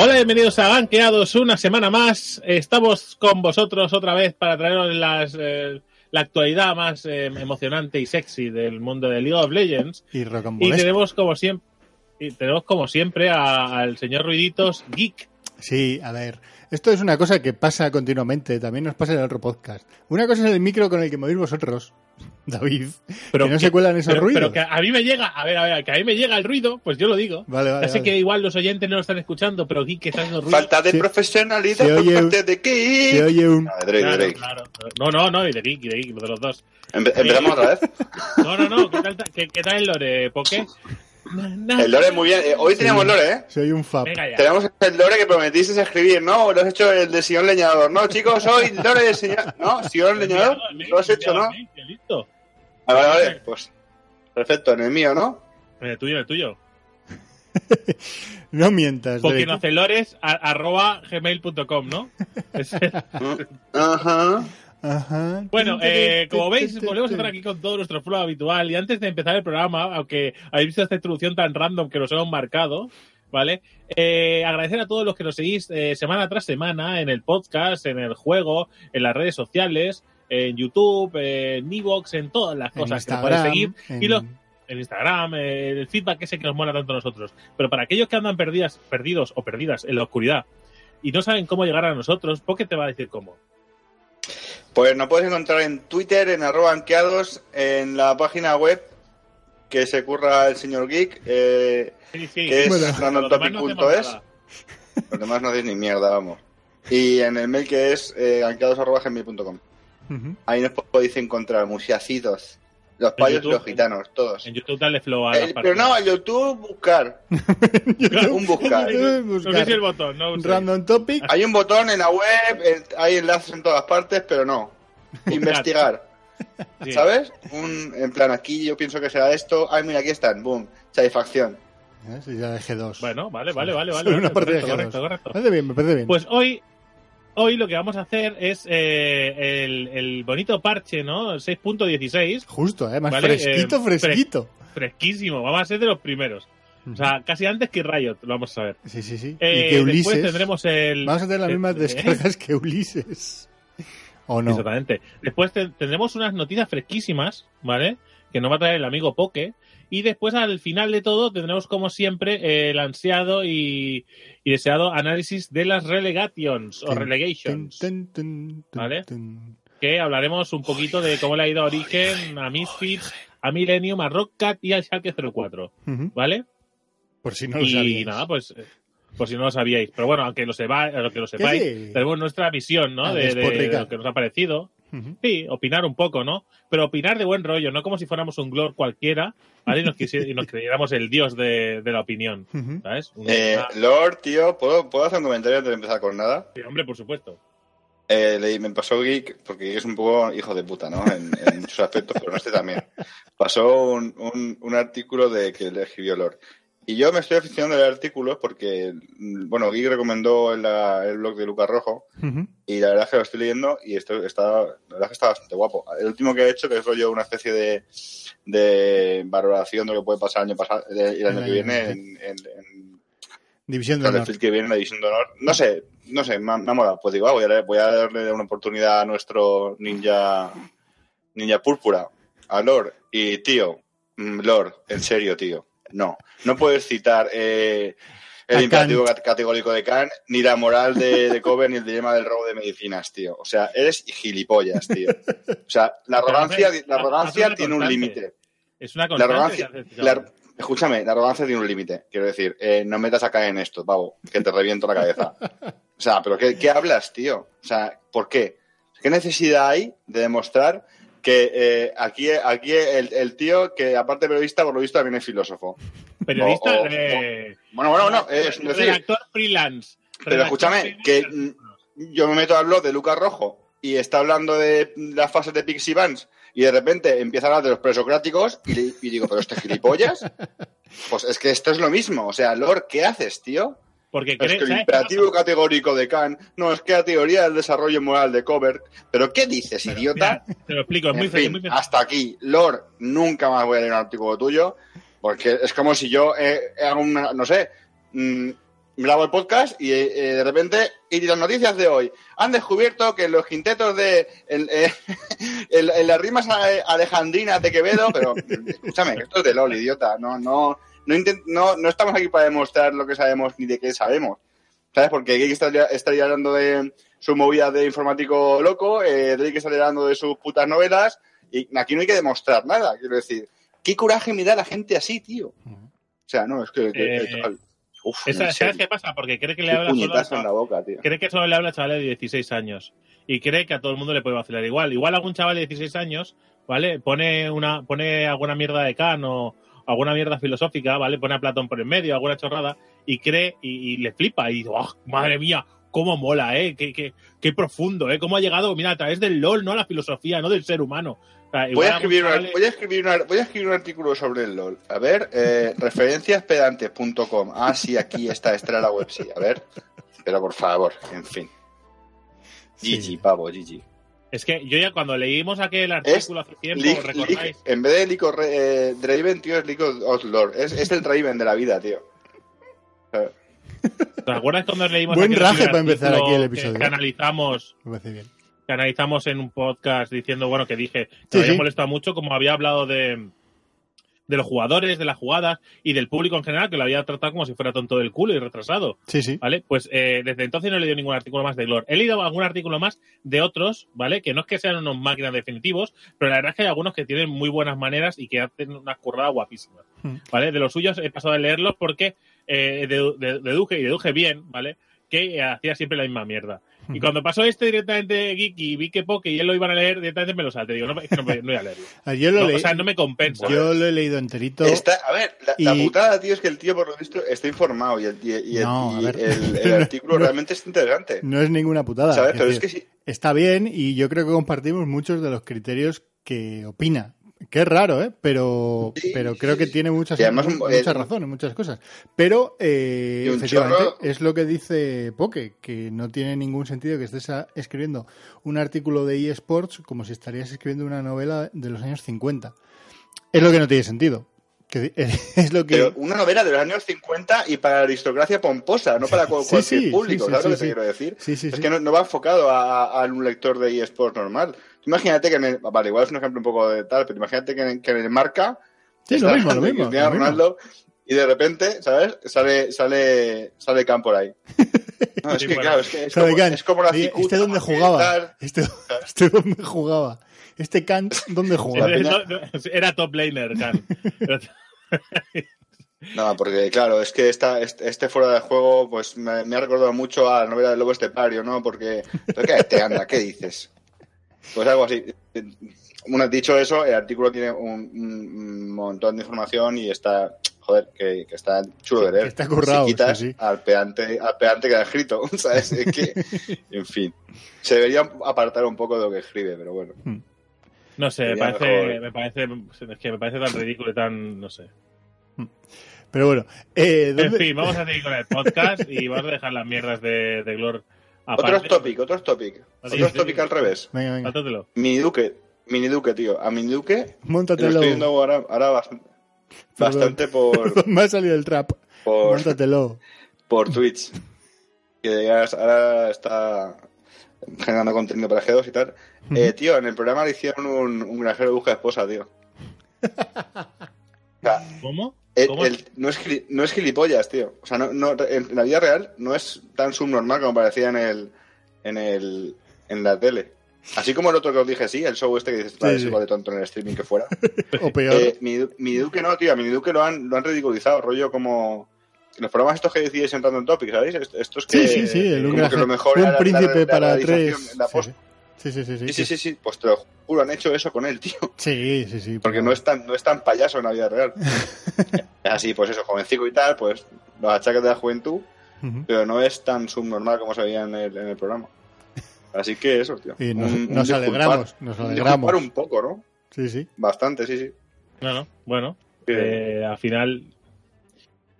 Hola, bienvenidos a Banqueados una semana más. Estamos con vosotros otra vez para traeros las, eh, la actualidad más eh, emocionante y sexy del mundo de League of Legends. Y Y tenemos como siempre, y tenemos como siempre a- al señor Ruiditos Geek. Sí, a ver. Esto es una cosa que pasa continuamente. También nos pasa en el otro podcast. Una cosa es el micro con el que movís vosotros, David. Pero que no se cuelan esos pero, ruidos. pero que a mí me llega, a ver, a ver, que a mí me llega el ruido, pues yo lo digo. Vale, vale. ya sé vale. que igual los oyentes no lo están escuchando, pero Geek está haciendo ruido. Falta de profesionalidad se por de Kik. Se oye un. De Drake, de Claro, Drake. claro. No, no, no, y de Geek, y de Geek, de los dos. Empe- Empezamos otra vez. No, no, no, ¿qué tal, qué, qué tal el lore, Poké? El lore muy bien. Eh, Hoy teníamos lore, ¿eh? Se oye un fab. Tenemos el lore que prometiste escribir, ¿no? Lo has hecho el de señor leñador. No, chicos, hoy lore de señor. ¿No? ¿Señor leñador? Lo has hecho, ¿no? Sí, Listo. Ah, vale, vale. Pues perfecto, en el mío, ¿no? En el tuyo, en el tuyo. No mientas. Porque Drake. no hace lores a- arroba gmail.com, ¿no? Ajá. Ajá. bueno, eh, como veis, volvemos a estar aquí con todo nuestro flow habitual. Y antes de empezar el programa, aunque habéis visto esta introducción tan random que nos hemos marcado, ¿vale? Eh, agradecer a todos los que nos seguís eh, semana tras semana en el podcast, en el juego, en las redes sociales, en YouTube, en Evox, en todas las cosas que nos podéis seguir. en- Y los, en Instagram, eh, el feedback ese que nos mola tanto a nosotros. Pero para aquellos que andan perdidas, perdidos o perdidas en la oscuridad y no saben cómo llegar a nosotros, ¿por qué te va a decir cómo? Pues nos puedes encontrar en Twitter, en arroba anqueados, en la página web que se curra el señor Geek, eh, Sí, sí. que es randomtopic.es. nada. Los demás no hacéis ni mierda, vamos. Y en el mail que es eh, anqueados.gmail.com. Ujú. Ahí nos podéis encontrar, museacitos. Los payos y YouTube, los gitanos, todos. En YouTube dale flow a Eh, las pero no, en YouTube buscar. Un buscar. No sé si el botón, no sé. Random topic. Hay un botón en la web, hay enlaces en todas partes, pero no. Investigar. Sí. ¿Sabes? Un, en plan, aquí yo pienso que será esto. Ay, mira, aquí están. Boom. Satisfacción. ¿Eh? Sí, ya de G2. Bueno, vale, vale, vale. vale, una vale, parte de correcto, G2. correcto, correcto. Me parece bien, me parece bien. Pues hoy, hoy lo que vamos a hacer es eh, el, el bonito parche, ¿no? 6.16, Justo, ¿eh? Más Vale, fresquito, eh, fresquito. fresquísimo. Vamos a ser de los primeros. O sea, casi antes que Riot, lo vamos a ver. Sí, sí, sí. Eh, y que Ulises. Después tendremos el. Vamos a tener las eh, mismas eh, descargas que Ulises. ¿O no? Exactamente. Después te- tendremos unas noticias fresquísimas, ¿vale? Que nos va a traer el amigo Poke. Y después, al final de todo, tendremos, como siempre, eh, el ansiado y, y deseado análisis de las relegations o relegations. ¿Vale? Que hablaremos un poquito de cómo le ha ido a Origen, a Misfits, a Millennium, a Rockcat y al Schalke 04. Ujú. ¿vale? Por si no lo y sabíais. nada, pues. eh, Por si no lo sabíais. Pero bueno, aunque lo, sepa, lo que lo sepáis, tenemos nuestra visión, ¿no? Ah, de, de- de despotricar. lo que nos ha parecido. Sí, opinar un poco, ¿no? Pero opinar de buen rollo, no como si fuéramos un glor cualquiera, ¿vale? Y nos, quisi- y nos creyéramos el dios de, de la opinión. ¿sabes? Un- Eh, una- Lord, tío, ¿puedo, ¿puedo hacer un comentario antes de empezar con nada? sí, hombre, por supuesto. Eh, me pasó Geek, porque Geek es un poco hijo de puta, ¿no? En, en muchos aspectos, pero en este también. Pasó un, un, un artículo de que le escribió Lord. Y yo me estoy aficionando a leer artículos porque, mm, bueno, Geek recomendó el, el blog de Lucas Rojo y la verdad es que lo estoy leyendo y esto está, la verdad es que está bastante guapo. El último que he hecho, que es rollo una especie de, de valoración de lo que puede pasar el año pasado el, el año que viene en, en, en División de honor. Que viene en la división de honor. No sé, no sé, me, me ha molado. Pues digo, ah, voy, a, voy a darle una oportunidad a nuestro ninja ninja púrpura, a Lord. Y tío, mm, Lord, en serio, tío, no. No puedes citar eh, el imperativo cat- categórico de Kant, ni la moral de, de Cover, ni el dilema del robo de medicinas, tío. O sea, eres gilipollas, tío. O sea, la arrogancia, la arrogancia tiene un límite. Es una La arrogancia, la- escúchame, la arrogancia tiene un límite. Quiero decir, eh, no metas a caer en esto, pavo, que te reviento la cabeza. O sea, pero ¿qué, qué hablas, tío? O sea, ¿por qué? ¿Qué necesidad hay de demostrar que eh, aquí, aquí el, el tío, que aparte de periodista, por lo visto también es filósofo? Periodista o- o- de. Bueno, bueno, bueno, es decir, redactor freelance. pero escúchame, que freelance. yo me meto al blog de Lucas Rojo y está hablando de las fases de Pixie Vans y de repente empieza a hablar de los presocráticos y, le- y digo, ¿pero este gilipollas? Pues es que esto es lo mismo. O sea, Lord, ¿qué haces, tío? Porque Es cree, que el ¿sabes qué imperativo categórico de Kant, no, es que la teoría del desarrollo moral de Covert. ¿Pero qué dices, idiota? Mira, te lo explico, es muy en fin, muy hasta aquí. Lord, nunca más voy a leer un artículo tuyo, porque es como si yo eh, hago una, no sé, mm, grabo el podcast y eh, de repente, y las noticias de hoy, han descubierto que los quintetos de, en, eh, en- en las rimas a- alejandrinas de Quevedo, pero escúchame, esto es de LOL, idiota, no, no, no, no, no estamos aquí para demostrar lo que sabemos ni de qué sabemos. ¿Sabes? Porque Geek estaría, estaría hablando de su movida de informático loco, eh, Drake estaría hablando de sus putas novelas, y aquí no hay que demostrar nada, quiero decir. ¿Qué coraje me da la gente así, tío? O sea, no, es que... Eh, uf, Esa- ¿Sabes qué pasa? Porque cree que le habla solo a puñetazo en la boca, tío. cree que solo le habla a chavales de 16 años y cree que a todo el mundo le puede vacilar igual. Igual algún chaval de 16 años, ¿vale? Pone una pone alguna mierda de Kant o alguna mierda filosófica, ¿vale? Pone a Platón por en medio, alguna chorrada y cree y, y le flipa y dice, "Oh, madre mía, cómo mola, ¿eh? Qué, qué, qué profundo, ¿eh? Cómo ha llegado, mira, a través del LOL, no a la filosofía, no del ser humano. O sea, Voy a, escribir una- voy, a escribir una- voy a escribir un artículo sobre el LOL. A ver, eh, referenciaspedantes.com. Ah, sí, aquí está, esta era la web, sí. A ver, pero por favor, en fin. Sí. GG, pavo, GG. Es que yo ya cuando leímos aquel artículo hace tiempo, League- ¿recordáis? League- en vez de Lico, eh, Draven, tío, es League of Lord. Es, es el Draven de la vida, tío. ¿Te acuerdas cuando leímos Buen aquel raje para empezar aquí el que- episodio. que analizamos Me parece bien. que analizamos en un podcast diciendo, bueno, que dije que Sí, me había sí. molestado mucho como había hablado de, de los jugadores, de las jugadas y del público en general, que lo había tratado como si fuera tonto del culo y retrasado, Sí, sí. ¿vale? Pues eh, desde entonces no he leído ningún artículo más de Glor. He leído algún artículo más de otros, ¿vale? Que no es que sean unos máquinas definitivos, pero la verdad es que hay algunos que tienen muy buenas maneras y que hacen unas curradas guapísimas, Hmm. ¿vale? De los suyos he pasado a leerlos porque eh, dedu- de- deduje y deduje bien, ¿vale? Que hacía siempre la misma mierda. Y cuando pasó este directamente Geeky y vi que Poke y él lo iban a leer, directamente me lo salté. Digo, no, es que no, voy- no voy a leerlo. Ah, Yo lo, No, leí- o sea, no me compensa. yo lo he leído enterito. Está, a ver, la, la Y- putada, tío, es que el tío, por lo visto, está informado y el, y, el- No, y el- el artículo No. realmente es interesante. No es ninguna putada. ¿Sabes? Es Pero es decir, que sí. Está bien y yo creo que compartimos muchos de los criterios que opina. Que es raro, ¿eh? Pero, Sí, pero creo que tiene muchas, además, muchas eh, razones, muchas cosas. Pero, eh, efectivamente, chorro- es lo que dice Poke, que no tiene ningún sentido que estés a- escribiendo un artículo de eSports como si estarías escribiendo una novela de los años 50. Es lo que no tiene sentido. Que, es lo que... Pero una novela de los años 50 y para la aristocracia pomposa, no para Sí, cualquier sí, público, sí, sí, ¿sabes sí, lo que te quiero decir? Es que no, no va enfocado a, a un lector de eSports normal. Imagínate que en el, vale, igual es un ejemplo un poco de tal, pero imagínate que en, que el marca Sí, está lo mismo, lo de mismo, Cristiano lo mismo. Ronaldo y de repente, ¿sabes? Sale, sale, sale Khan por ahí. No, es Sí, que bueno. claro, es que es como, es como la cicuta, ¿Este dónde porque jugaba? tal. Este, este dónde jugaba? Este Kant, ¿dónde jugaba? No, no, Era top laner, Khan. No, porque claro, es que esta, este, este fuera de juego pues me, me ha recordado mucho a la novela del Lobo Estepario, ¿no? Porque, ¿pero ¿qué te anda? ¿Qué dices? Pues algo así. Una, dicho eso, el artículo tiene un, un montón de información y está, joder, que, que está chulo de leer. Que está currado, Si quitas sí, sí. al peante, al peante que ha escrito, ¿sabes? Es que, en fin, se debería apartar un poco de lo que escribe, pero bueno. No sé, me parece, me parece, es que me parece tan ridículo y tan, no sé. Pero bueno, eh, En ¿dónde- fin, vamos a seguir con el podcast y vamos a dejar las mierdas de, de Glor aparte. Otros topic, otros topic. Sí, Otros sí. topic al revés. Venga, venga. Mini Duque, Mini Duque, tío. A Mini Duque lo móntatelo. estoy viendo ahora, ahora bastante, bastante por, Me ha salido el trap. por, Móntatelo. por Twitch. Que ya es- ahora está generando contenido para G2 y tal. Eh, tío, en el programa le hicieron un, un granjero busca esposa, tío. O sea, ¿Cómo? El- no, es, gili- no es gilipollas, tío. O sea, no, no, en la vida real no es tan subnormal como parecía en el, en el, en la tele. Así como el otro que os dije, sí, el show este que dices, Sí, es sí. igual de tonto en el streaming que fuera. O peor. Eh, mi, mi Duque no, tío, a mi Duque lo han, lo han ridiculizado, rollo como... Los programas estos que decís en Random Topic, ¿sabéis? Est- Estos que... sí, sí, sí. El como Ugra que lo mejor un era príncipe la- la para tres. en la Sí, post. Sí, sí, sí, sí, Sí, sí, sí, sí, pues te lo juro, han hecho eso con él, tío. Sí, sí, sí. Porque pero- no es tan, no es tan payaso en la vida real. Así, pues eso, jovencico y tal, pues los achaques de la juventud, pero no es tan subnormal como se veía en el, en el programa. Así que eso, tío. Y nos, Un- un nos disculpar- alegramos, nos un alegramos. un poco, ¿no? Sí, sí. Bastante, sí, sí. No, no, bueno, eh, al final.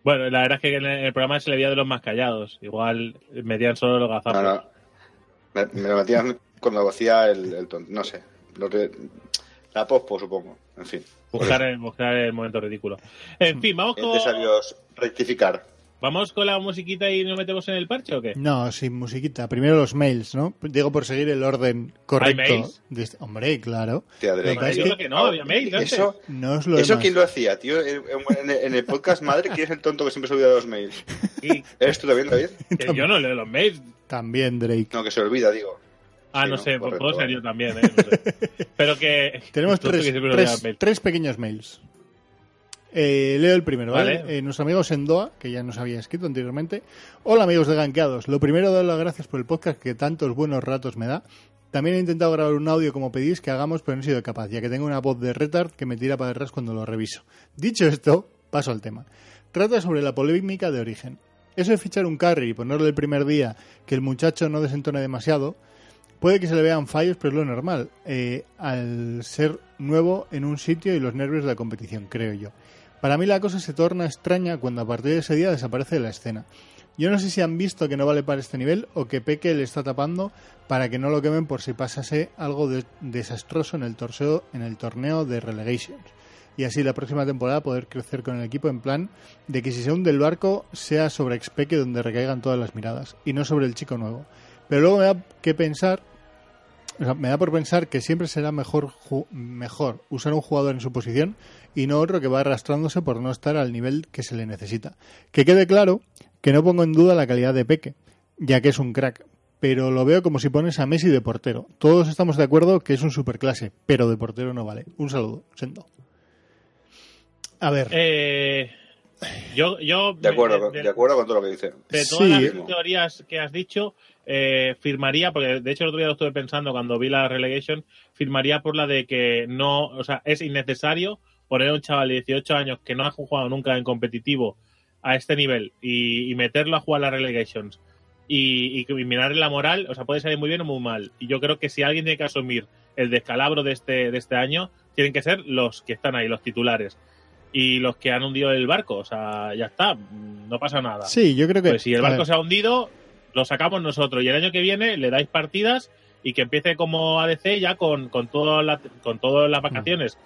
Bueno, la verdad es que en el programa se le veía de los más callados. Igual metían solo los gazapos. No, no. Me, me lo metían cuando hacía el, el tonto. No sé. Lo que, la pospo, supongo. En fin. Buscar el, buscar el momento ridículo. En fin, vamos con, de rectificar. vamos con la musiquita y nos metemos en el parche o qué? No, sin musiquita. Primero los mails, ¿no? Digo por seguir el orden correcto. mails? de este- Hombre, claro. Tía, es que- creo que no, había mail antes. Eso, No es lo eso quién lo hacía, tío. En, en- en el podcast madre, ¿quién es el tonto que siempre se olvida de los mails? Y- ¿Eres tú también, David? que yo no leo los mails. También Drake. No, que se olvida, digo. Ah, Sí, no, ¿no? sé, Correcto, puedo ser vale. yo también, ¿eh? No sé. Pero que. Tenemos tres, que tres, tres pequeños mails. Eh, leo el primero, ¿vale? Vale. Eh, nuestro amigo Sendoa, que ya nos había escrito anteriormente. Hola amigos de Ganqueados. Lo primero, dar las gracias por el podcast que tantos buenos ratos me da. También he intentado grabar un audio como pedís que hagamos, pero no he sido capaz, ya que tengo una voz de retard que me tira para atrás cuando lo reviso. Dicho esto, paso al tema. Trata sobre la polémica de origen. Eso de fichar un carry y ponerle el primer día que el muchacho no desentone demasiado, Puede que se le vean fallos, pero es lo normal, eh, al ser nuevo en un sitio y los nervios de la competición, creo yo. Para mí la cosa se torna extraña cuando a partir de ese día desaparece de la escena. Yo no sé si han visto que no vale para este nivel o que Peque le está tapando para que no lo quemen por si pasase algo de- desastroso en el, torneo, en el torneo de Relegations. Y así la próxima temporada poder crecer con el equipo en plan de que si se hunde el barco sea sobre Expeque donde recaigan todas las miradas y no sobre el chico nuevo. Pero luego me da que pensar, o sea, me da por pensar que siempre será mejor, mejor usar un jugador en su posición y no otro que va arrastrándose por no estar al nivel que se le necesita. Que quede claro que no pongo en duda la calidad de Peque, ya que es un crack, pero lo veo como si pones a Messi de portero. Todos estamos de acuerdo que es un superclase, pero de portero no vale. Un saludo, Sendo. A ver, Eh, yo, yo. De acuerdo, de- de acuerdo con todo lo que dice. De Sí. todas las teorías que has dicho, eh, firmaría, porque de hecho el otro día lo estuve pensando cuando vi la relegation, firmaría por la de que no, o sea, es innecesario poner a un chaval de 18 años que no ha jugado nunca en competitivo a este nivel y, y meterlo a jugar las relegations y, y, y la moral, o sea, puede salir muy bien o muy mal. Y yo creo que si alguien tiene que asumir el descalabro de este, de este año, tienen que ser los que están ahí, los titulares. Y los que han hundido el barco, o sea, ya está, no pasa nada. sí, yo creo que... Pues si el barco ver, se ha hundido, lo sacamos nosotros. Y el año que viene le dais partidas y que empiece como ADC ya con, con, todo la- con todas las vacaciones,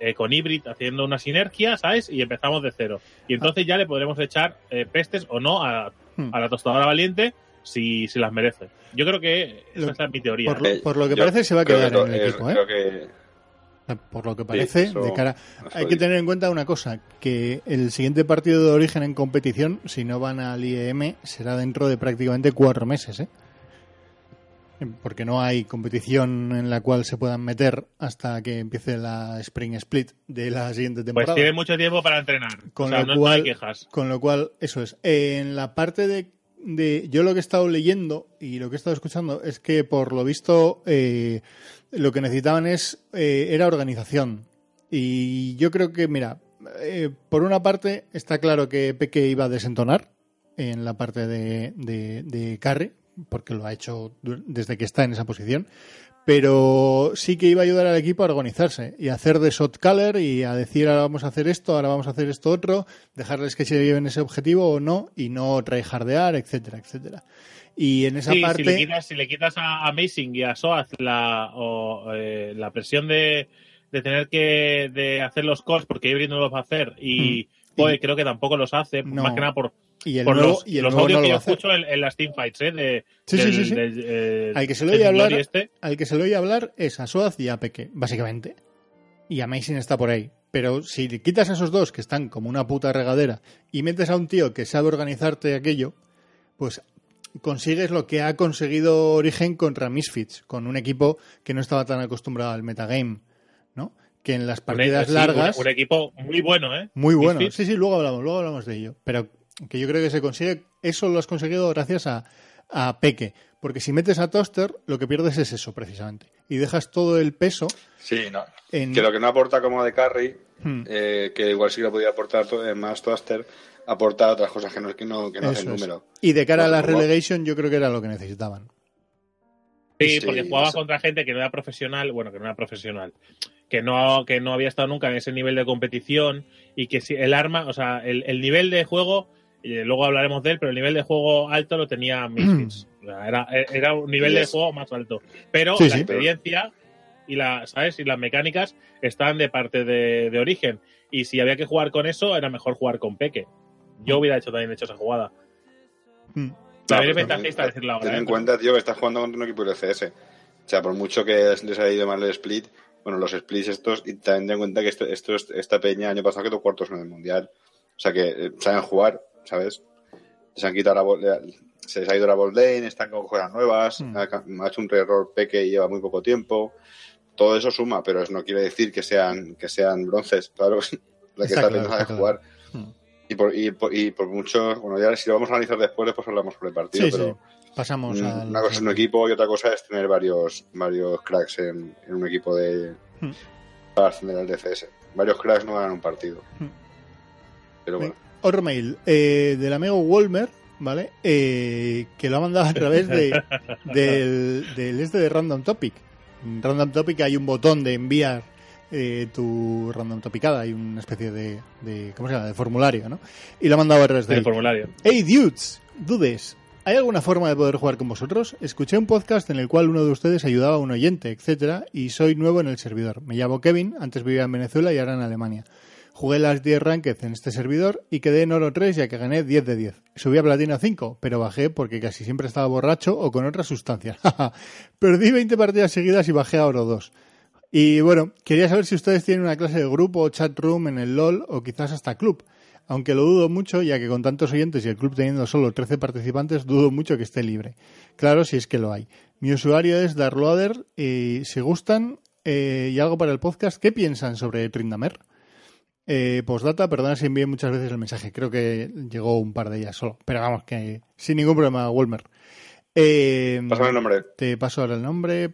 eh, con Hybrid haciendo una sinergia, ¿sabes? Y empezamos de cero. Y entonces ya le podremos echar eh, pestes o no a, Hmm. a la tostadora valiente si, si las merece. Yo creo que Lo- esa es mi teoría. por lo- por lo que yo parece se va a quedar que en el equipo, ¿eh? Creo que Por lo que parece, eso- de cara. Hay que tener en cuenta una cosa: que el siguiente partido de origen en competición, si no van al IEM, será dentro de prácticamente cuatro meses, ¿eh? Porque no hay competición en la cual se puedan meter hasta que empiece la Spring Split de la siguiente pues temporada. tiene mucho tiempo para entrenar. Con o sea, lo no, cual- quejas. Con lo cual, eso es. En la parte de, de- Yo lo que he estado leyendo y lo que he estado escuchando es que, por lo visto, eh, lo que necesitaban es eh, era organización. Y yo creo que, mira, eh, por una parte está claro que Peque iba a desentonar en la parte de, de, de porque lo ha hecho desde que está en esa posición pero sí que iba a ayudar al equipo a organizarse y a hacer de shot caller y a decir ahora vamos a hacer esto, ahora vamos a hacer esto otro, dejarles que se lleven ese objetivo o no y no tryhardear, etcétera, etcétera. Y en esa Sí, parte si, le quitas, si le quitas a Amazing y a Soaz la, o, eh, la presión de, de tener que de hacer los calls porque Hybrid no los va a hacer y Mm. Creo que tampoco los hace, No. más que nada por, y el por nuevo, los, y el los nuevo audios no que lo yo a escucho en, en las teamfights ¿eh? de, Sí, sí, del- sí, sí. del, eh, Al que se oye hablar- este. Al que se le oye hablar es a Soaz y a Peque, básicamente. Y Amazing está por ahí. Pero si le quitas a esos dos que están como una puta regadera y metes a un tío que sabe organizarte aquello, pues consigues lo que ha conseguido Origen contra Misfits, con un equipo que no estaba tan acostumbrado al metagame. Que en las partidas sí, largas... Un, un, equipo muy bueno, ¿eh? Muy bueno. Misfits. Sí, sí, luego hablamos, luego hablamos de ello. Pero que yo creo que se consigue... Eso lo has conseguido gracias a, a Peque. Porque si metes a Toaster, lo que pierdes es eso, precisamente. Y dejas todo el peso... Sí, no. En- Que lo que no aporta como de carry, Hmm. eh, que igual sí que lo podía aportar eh, más Toaster, aporta otras cosas que no, que no, que no Eso hacen número. Y de cara a la como- relegation, yo creo que era lo que necesitaban. Sí, Sí, porque jugaba eso. contra gente que no era profesional, bueno, que no era profesional, que no, que no había estado nunca en ese nivel de competición y que si el arma, o sea, el, el nivel de juego, y luego hablaremos de él, pero el nivel de juego alto lo tenía Misfits. O sea, era, era un nivel de juego más alto. Pero Sí, la sí. experiencia y la, ¿sabes? Y las mecánicas están de parte de, de origen. Y si había que jugar con eso, era mejor jugar con Peque. Yo hubiera hecho también hecho esa jugada. También es No, ventajista decirlo ahora. Ten ¿eh? en cuenta, tío, que estás jugando contra un equipo de CS. O sea, por mucho que les haya ido mal el split, bueno, los splits estos, y también ten en cuenta que esto, esto es- esta peña año pasado quedó cuartos en el mundial. O sea, que eh, saben jugar, ¿sabes? Se han quitado la se les ha ido la ball lane, están con cosas nuevas, Mm. ha, ha hecho un error peque y lleva muy poco tiempo. Todo eso suma, pero eso no quiere decir que sean, que sean bronces, claro. La que Está claro, jugar. Hmm. Y por, y, por, y por mucho, bueno, ya si lo vamos a analizar después, después hablamos por el partido, Sí, pero sí. Pasamos Mm, a... Una cosa es un equipo y otra cosa es tener varios, varios cracks en, en un equipo de Hmm. para ascender al DFS. Varios cracks no ganan un partido. Hmm. Pero bueno, Otro mail eh, del amigo Wolmer, ¿vale? Eh, que lo ha mandado a través de, del, del este de Random Topic. En Random Topic hay un botón de enviar eh, tu random topicada, hay una especie de, de ¿cómo se llama? de formulario, ¿no? Y lo ha mandado a través de El formulario. Hey dudes, dudes, ¿hay alguna forma de poder jugar con vosotros? Escuché un podcast en el cual uno de ustedes ayudaba a un oyente, etcétera, y soy nuevo en el servidor. Me llamo Kevin, antes vivía en Venezuela y ahora en Alemania. Jugué las 10 ranked en este servidor y quedé en oro 3 ya que gané 10 de 10. Subí a platino 5, pero bajé porque casi siempre estaba borracho o con otras sustancias. Perdí 20 partidas seguidas y bajé a oro 2. Y bueno, quería saber si ustedes tienen una clase de grupo o chat room en el LOL o quizás hasta club. Aunque lo dudo mucho, ya que con tantos oyentes y el club teniendo solo 13 participantes, dudo mucho que esté libre. Claro, si es que lo hay. Mi usuario es Darloader y si gustan eh, y algo para el podcast, ¿qué piensan sobre Trindamer? Eh, postdata, perdona si envié muchas veces el mensaje, creo que llegó un par de ellas solo, pero vamos, que sin ningún problema, Wolmer. Eh, pásame el nombre. te paso ahora el nombre.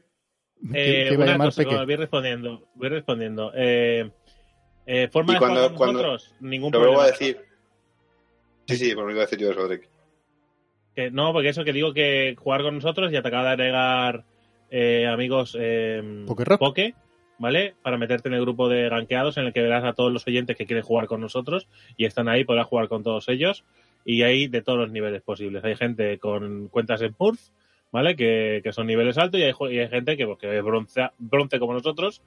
¿Qué- Eh, qué iba a una llamar cosa, Peque? no, voy respondiendo. Voy respondiendo. Eh, eh, ¿Forma Y de cuando- jugar con cuando- nosotros? Ningún Lo problema. vuelvo a decir. Sí, sí, por lo iba a decir yo eso, Drake. Que- no, porque eso que digo que jugar con nosotros ya te acaba de agregar eh, amigos eh. Poke, ¿vale? Para meterte en el grupo de ganqueados en el que verás a todos los oyentes que quieren jugar con nosotros y están ahí, podrás jugar con todos ellos y hay de todos los niveles posibles. Hay gente con cuentas en Purf, ¿vale? Que, que son niveles altos y hay, y hay gente que, pues, que es bronce, bronce como nosotros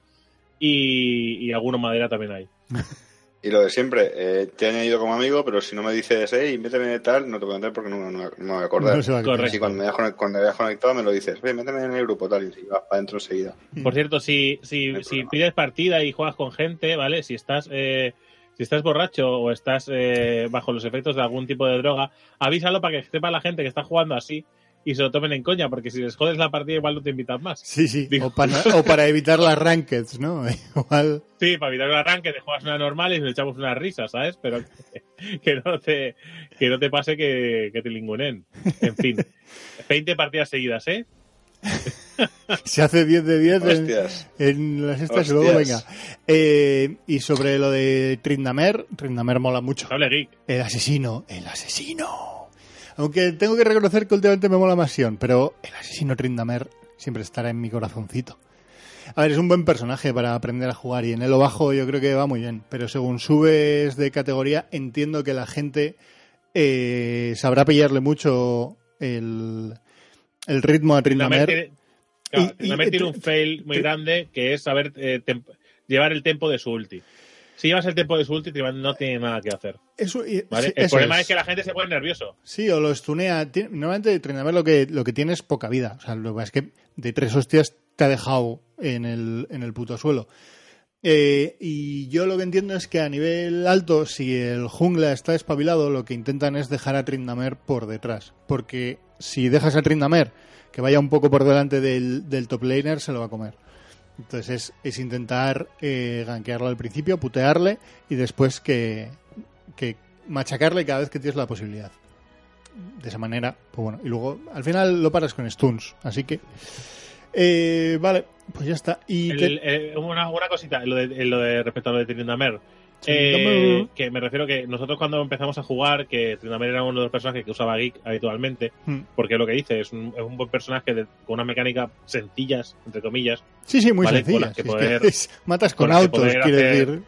y, y alguno madera también hay. Y lo de siempre, eh, te he añadido como amigo, pero si no me dices, hey, méteme de tal, no te voy a entrar porque no, no- no me voy a acordar. No se va a Correcto. Así cuando me, hayas conect- cuando me hayas conectado me lo dices, oye, méteme en el grupo tal, y si vas para adentro enseguida. Por cierto, si, si, No pides partida y juegas con gente, ¿vale? Si estás, eh, si estás borracho o estás eh, bajo los efectos de algún tipo de droga, avísalo para que sepa la gente que está jugando así y se lo tomen en coña, porque si les jodes la partida igual no te invitan más. Sí, sí, Digo- o para, o para evitar las rankeds, ¿no? Igual. Sí, para evitar un arranque te juegas una normal y nos echamos una risa, ¿sabes? Pero que, que no te que no te pase que, que te lingunen. En fin, 20 partidas seguidas, ¿eh? Se hace 10 de 10 en, Hostias. en las estas y luego venga. Eh, y sobre lo de Trindamer, Trindamer mola mucho. El asesino, el asesino. Aunque tengo que reconocer que últimamente me mola más Sion, pero el asesino Trindamer siempre estará en mi corazoncito. A ver, es un buen personaje para aprender a jugar y en el bajo yo creo que va muy bien, pero según subes de categoría entiendo que la gente eh, sabrá pillarle mucho el, el ritmo a Trindamer Trindamer. tiene, claro, Y- y- Trindamer tiene un fail muy grande que es saber eh, llevar el tempo de su ulti. Si llevas el tempo de su ulti, no tiene nada que hacer. Eso, y- ¿vale? sí, el eso problema es. que la gente se pone nervioso. Sí, o lo estunea. Normalmente Trindamer lo que, lo que tiene es poca vida. O sea, lo que pasa es que de tres hostias te ha dejado en el, en el puto suelo. Eh, y yo lo que entiendo es que a nivel alto, si el jungla está espabilado, lo que intentan es dejar a Trindamer por detrás. Porque si dejas al Trindamer que vaya un poco por delante del, del top laner, se lo va a comer. Entonces es, es intentar eh, gankearlo al principio, putearle y después que, que machacarle cada vez que tienes la posibilidad. De esa manera, pues bueno, y luego al final lo paras con stuns, así que... eh, vale, pues ya está. Y El- te- eh, una, una cosita, lo de, lo de respecto a lo de Trindamer. Tryndamere. Eh, que me refiero que nosotros cuando empezamos a jugar, que Trindamer era uno de los personajes que usaba Geek habitualmente, Hmm. porque lo que dice es un, es un buen personaje de- con una mecánica sencillas, entre comillas. Sí, sí, muy Vale, con sencilla. las que Si es poder- matas con, con autos, hacer- decir.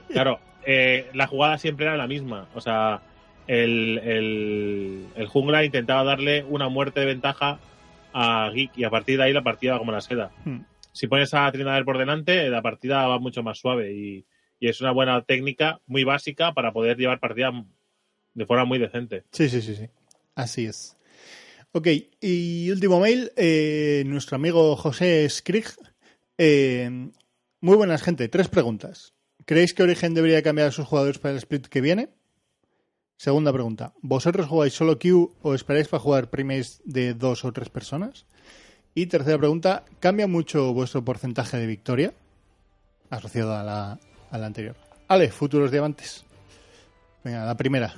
Claro, eh, la jugada siempre era la misma. O sea, el, el, el jungla intentaba darle una muerte de ventaja a Geek y a partir de ahí la partida va como la seda. Hmm. Si pones a Trindamer por delante, la partida va mucho más suave y, y es una buena técnica muy básica para poder llevar partida de forma muy decente. Sí, sí, sí, sí. Así es. Ok, y último mail, eh, nuestro amigo José Skrig. Eh, muy buenas, gente. Tres preguntas. ¿Creéis que Origen debería cambiar a sus jugadores para el split que viene? Segunda pregunta. ¿Vosotros jugáis solo Q o esperáis para jugar primates de dos o tres personas? Y tercera pregunta. ¿Cambia mucho vuestro porcentaje de victoria? Asociado a la, a la anterior. Ale, futuros diamantes. Venga, la primera.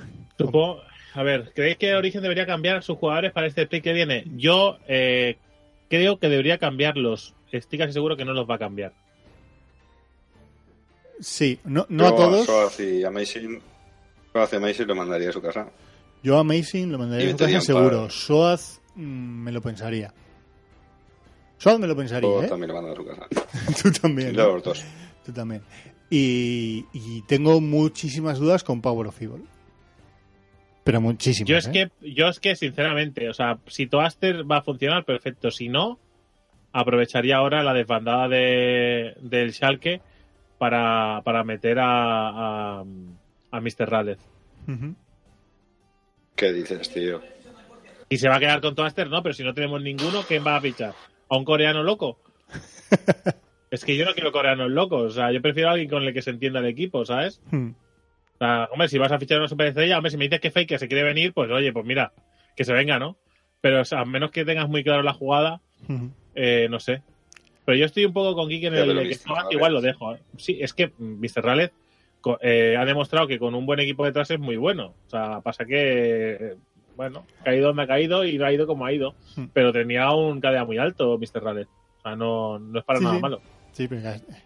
A ver, ¿creéis que Origen debería cambiar sus jugadores para este split que viene? Yo eh, creo que debería cambiarlos. Estoy casi seguro que no los va a cambiar. Sí, no, no Yo a todos. Soaz y Amazing, Soaz y Amazing lo mandaría a su casa. Yo a Amazing lo mandaría Y a su casa seguro. para- Soaz mm, me lo pensaría. Soaz me lo pensaría, Yo ¿eh? también lo mando a su casa. Tú también. Los dos. Tú también. Y, y tengo muchísimas dudas con Power of Evil. Pero muchísimas. Yo es ¿eh? que, yo es que sinceramente, o sea, si Toaster va a funcionar, perfecto. Si no, aprovecharía ahora la desbandada de, del Schalke para, para meter a, a, a Mr. Ralez. Ujú. ¿Qué dices, tío? Y se va a quedar con Toaster, no, pero si no tenemos ninguno, ¿quién va a fichar? ¿A un coreano loco? es que yo no quiero coreanos locos, o sea, yo prefiero a alguien con el que se entienda el equipo, ¿sabes? Hmm. O sea, hombre, si vas a fichar a una superestrella, hombre, si me dices que Fake se quiere venir, pues oye, pues mira, que se venga, ¿no? Pero o sea, a menos que tengas muy claro la jugada, Ujú. eh, no sé. Pero yo estoy un poco con Geek en el que Ralez. igual lo dejo. ¿eh? Sí, es que Mr. Ralez co- eh, ha demostrado que con un buen equipo detrás es muy bueno. O sea, pasa que, eh, bueno, ha caído donde ha caído y no ha ido como ha ido. Hmm. Pero tenía un KDA muy alto, Mr. Ralez. O sea, no, no es para Sí, nada sí. malo. Sí, pero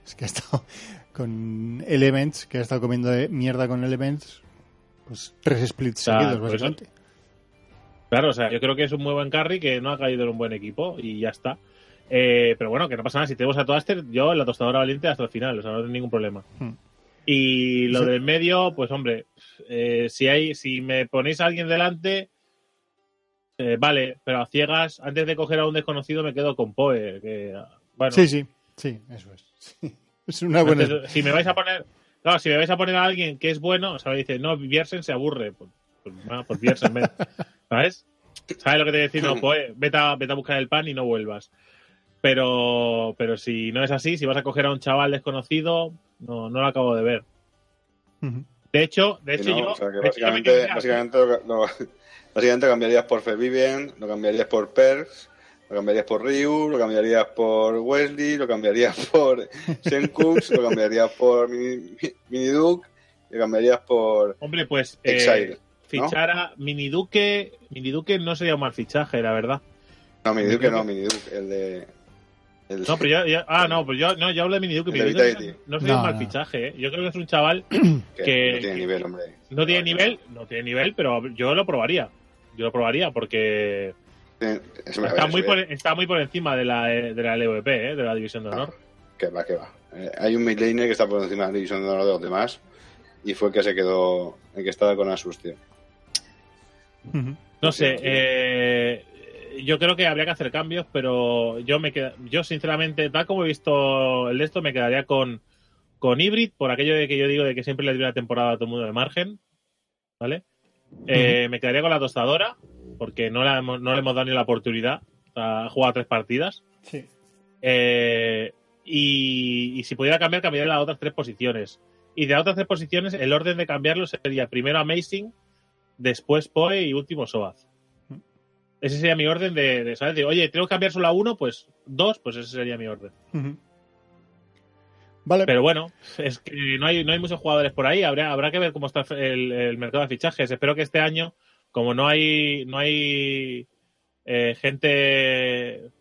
es que ha estado con Elements, que ha estado comiendo de mierda con Elements, pues tres splits sea, seguidos, por eso- básicamente. Claro, o sea, yo creo que es un muy buen carry que no ha caído en un buen equipo y ya está. Eh, pero bueno, que no pasa nada. Si tenemos a Toaster, yo en la tostadora valiente hasta el final, o sea, no tengo ningún problema. Hmm. Y lo Sí. del medio, pues hombre, eh, si hay, si me ponéis a alguien delante, eh, vale, pero a ciegas, antes de coger a un desconocido me quedo con Poe. Que, bueno, Sí, sí, sí, eso es. Sí. Es una buena. entonces, si me vais a poner, claro, si me vais a poner a alguien que es bueno, o sea, me dice, no, Biersen se aburre, pues, pues, pues Biersen, ven. ¿sabes? ¿Sabes lo que te decir? No, pues vete a, vete a buscar el pan y no vuelvas. Pero, pero si no es así, si vas a coger a un chaval desconocido, no, no lo acabo de ver. De hecho, de hecho no, yo, o sea, hecho, básicamente, básicamente, lo, lo- básicamente lo cambiarías por Feviven, lo cambiarías por Perks, lo cambiarías por Ryu, lo cambiarías por Wesley, lo cambiarías por Senkux, lo cambiarías por Mini, Mini Duke, lo cambiarías por hombre, pues eh, Exile. fichar a Mini Duque, Mini Duque no sería un mal fichaje, la verdad. No, Mini Duke no, Duke. Mini Duke, el de. El, No, pero yo, yo- ah, no, pues yo, no, yo hablo de Mini Duque, El Mini de Duque Vitality. no sería No, un mal no. fichaje, ¿eh? Yo creo que es un chaval que, que- no tiene que- nivel, hombre. no tiene nivel, no tiene nivel, pero yo lo probaría. Yo lo probaría porque Es una está muy eh, por, está muy por encima de la, de la LVP, ¿eh? de la División de Honor. Que va, que va. Eh, hay un midlaner que está por encima de la división de honor de los demás y fue el que se quedó, el que estaba con Asus, tío. Ujú. No sé, eh, yo creo que habría que hacer cambios, pero yo me queda, yo sinceramente, tal como he visto el de esto, me quedaría con, con Hybrid, por aquello de que yo digo de que siempre le doy una temporada a todo el mundo de margen, ¿vale? Eh, Me quedaría con la tostadora, porque no, la hemos- no le hemos dado ni la oportunidad. Ha jugado tres partidas. Sí. Eh, y, y si pudiera cambiar, cambiaría las otras tres posiciones. Y de las otras tres posiciones, el orden de cambiarlo sería primero Amazing, después Poe y último Soaz. Ese sería mi orden de, de, ¿sabes? De, oye, tengo que cambiar solo a uno, pues dos, pues ese sería mi orden. Vale. Pero bueno, es que no hay, no hay muchos jugadores por ahí. Habrá, habrá que ver cómo está el, el mercado de fichajes. Espero que este año, como no hay, no hay eh, gente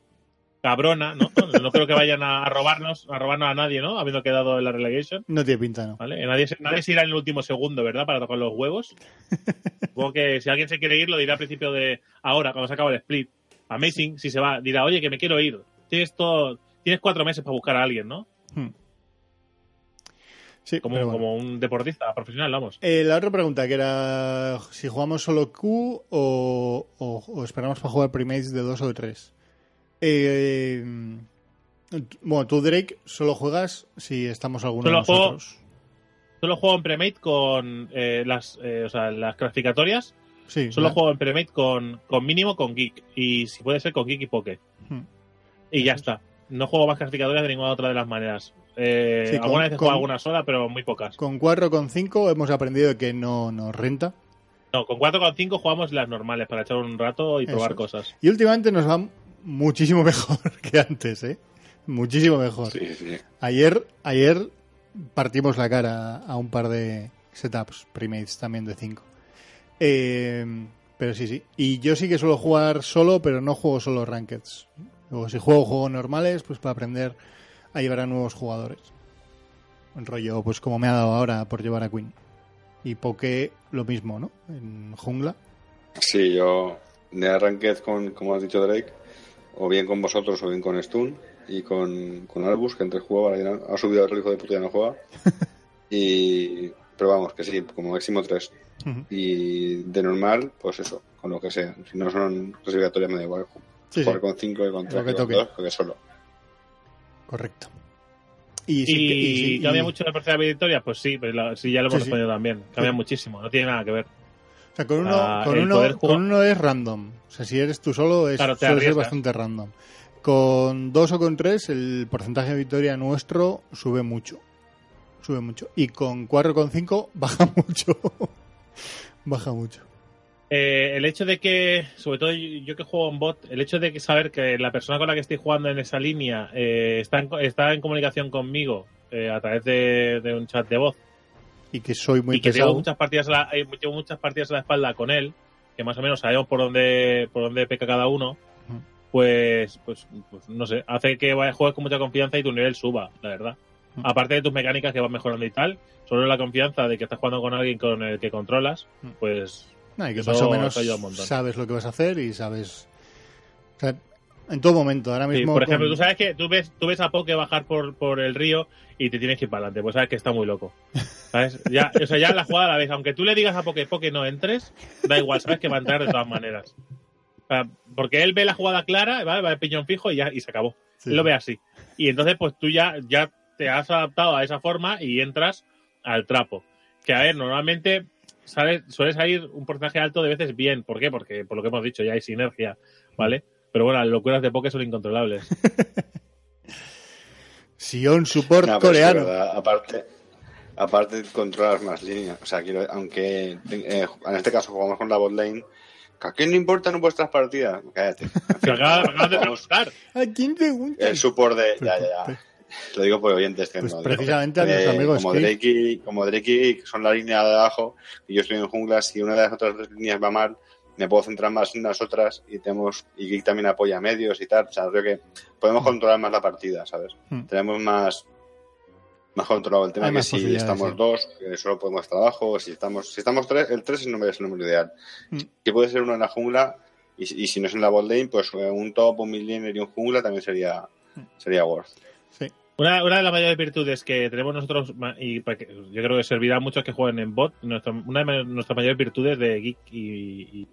cabrona, ¿no? No creo que vayan a, robarnos, a robarnos a nadie, ¿no? Habiendo quedado en la relegation. No tiene pinta, ¿no? ¿Vale? Nadie, se- nadie se irá en el último segundo, ¿verdad? Para tocar los huevos. Supongo que si alguien se quiere ir, lo dirá al principio de ahora, cuando se acaba el split. Amazing, si se va, dirá, oye, que me quiero ir. Tienes todo, tienes cuatro meses para buscar a alguien, ¿no? Hmm. Sí, Como, bueno. como un deportista profesional, vamos. Eh, la otra pregunta que era si jugamos solo Q o, o- o esperamos para jugar primates de dos o de tres. Eh, bueno, tú Drake solo juegas si estamos alguno Solo de juego- nosotros. Solo juego en premate con eh, las, o sea, las clasificatorias. Sí, Solo juego en premate con, con mínimo con geek. Y si puede ser con geek y poke. Hmm. Y ya está. No juego más clasificatorias de ninguna otra de las maneras. Eh, Sí, con- alguna vez he con- jugado alguna sola, pero muy pocas. Con 4 con 5 hemos aprendido que no nos renta. No, con 4,5 jugamos las normales para echar un rato y Eso probar es. cosas. Y últimamente nos va muchísimo mejor que antes, ¿eh? Muchísimo mejor. Sí, sí. Ayer, ayer partimos la cara a un par de setups primates también de 5. pero sí, sí. Y yo sí que suelo jugar solo, pero no juego solo rankeds. Luego, si juego juegos normales, pues para aprender a llevar a nuevos jugadores. Un rollo, pues como me ha dado ahora por llevar a Queen. Y Poké lo mismo, ¿no? En jungla. Sí, yo de arranquez con, como has dicho Drake, o bien con vosotros o bien con Stun y con, con Albus, que antes jugaba, ha subido otro hijo de puta y no juega. y, pero vamos, que sí, como máximo tres. Y de normal, pues eso, con lo que sea. Si no son clasificatorias, me da igual. Sí, jugar sí, con cinco y con Lo tres que con dos, porque solo. Correcto. Y, ¿Y, sí y cambia mucho la partida de victoria? Pues sí, pues la- sí, ya lo hemos Sí, sí. respondido también. Cambia muchísimo, no tiene nada que ver. O sea, con uno, Ah, con, uno, jugar- con uno es random. O sea, si eres tú solo, es, Claro, suele ser bastante random. Con dos o con tres, el porcentaje de victoria nuestro sube mucho. Sube mucho. Y con cuatro o con cinco, baja mucho. baja mucho. Eh, el hecho de que, sobre todo yo, que juego en bot, el hecho de que saber que la persona con la que estoy jugando en esa línea eh, está, en, está en comunicación conmigo eh, a través de, de un chat de voz Y que soy muy y que pesado. tengo muchas partidas a la, eh, tengo muchas partidas a la espalda con él, que más o menos sabemos por dónde por dónde peca cada uno, pues, pues, pues no sé, hace que vayas juegues con mucha confianza y tu nivel suba, la verdad. Aparte de tus mecánicas que van mejorando y tal, solo la confianza de que estás jugando con alguien con el que controlas, pues Y que Eso más o menos sabes lo que vas a hacer y sabes. O sea, en todo momento, ahora Sí, mismo. por ejemplo, con- tú sabes que tú ves, tú ves a Poke bajar por, por el río y te tienes que ir para adelante, pues sabes que está muy loco. ¿Sabes? Ya, o sea, ya la jugada la ves. Aunque tú le digas a Poke, Poke no entres, da igual, sabes que va a entrar de todas maneras. Porque él ve la jugada clara, ¿vale? va de piñón fijo y ya y se acabó. Sí. Él lo ve así. Y entonces, pues tú ya, ya te has adaptado a esa forma y entras al trapo. Que a ver, normalmente sale, suele salir un porcentaje alto de veces bien. ¿Por qué? Porque, por lo que hemos dicho, ya hay sinergia, ¿vale? Pero bueno, las locuras de Poke son incontrolables. Sion Support No, coreano. ¿verdad? Aparte, aparte controlas más líneas. O sea, quiero, aunque eh, en este caso jugamos con la bot lane, ¿a quién le importan vuestras partidas? Cállate. Se acaba, de preguntar. ¿A quién pregunta? El support de. Ya, ya, ya. Lo digo por oyentes que Pues no. precisamente digo. a nuestro amigo como Steve. Drake, y, como Drake y son la línea de abajo y yo estoy en jungla, si una de las otras dos líneas va mal, me puedo centrar más en las otras y tenemos y Geek también apoya medios y tal. O sea, creo que podemos controlar más la partida, ¿sabes? Hmm. Tenemos más más controlado el tema Hay que si estamos sí. dos, que solo podemos estar abajo, o si estamos, si estamos tres, el tres es el número, es el número ideal. Hmm. Que puede ser uno en la jungla, y, si- y si no es en la bot lane, pues eh, un top, un mid laner y un jungla también sería, sería worth. Sí. Una, una de las mayores virtudes que tenemos nosotros, y yo creo que servirá a muchos que jueguen en bot, nuestra- una de nuestras mayores virtudes de Geek y, y-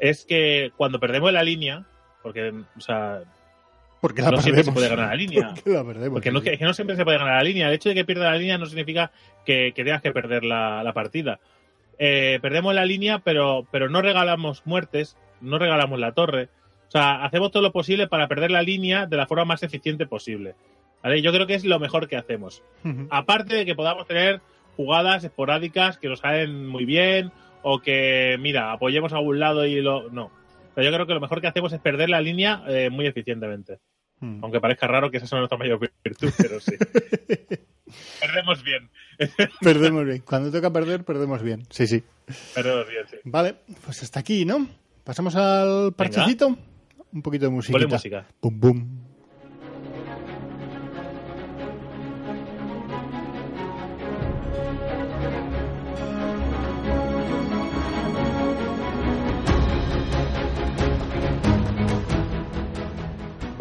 es que cuando perdemos la línea, porque, o sea, Porque la no siempre se puede ganar la línea. Porque la perdemos. Porque no, sí. que, que no siempre se puede ganar la línea. El hecho de que pierda la línea no significa que, que tengas que perder la, la partida. Eh, perdemos la línea, pero, pero no regalamos muertes, no regalamos la torre. O sea, hacemos todo lo posible para perder la línea de la forma más eficiente posible. ¿Vale? Yo creo que es lo mejor que hacemos. Aparte de que podamos tener jugadas esporádicas que nos salen muy bien o que, mira, apoyemos a un lado y lo... No. Pero yo creo que lo mejor que hacemos es perder la línea eh, muy eficientemente. Hmm. Aunque parezca raro que esa sea nuestra mayor virtud, pero sí. Perdemos bien. Perdemos bien. Cuando toca perder, perdemos bien. Sí, sí. Perdemos bien, sí. Vale, pues hasta aquí, ¿no? Pasamos al parchecito. Un poquito de música. Bum, bum.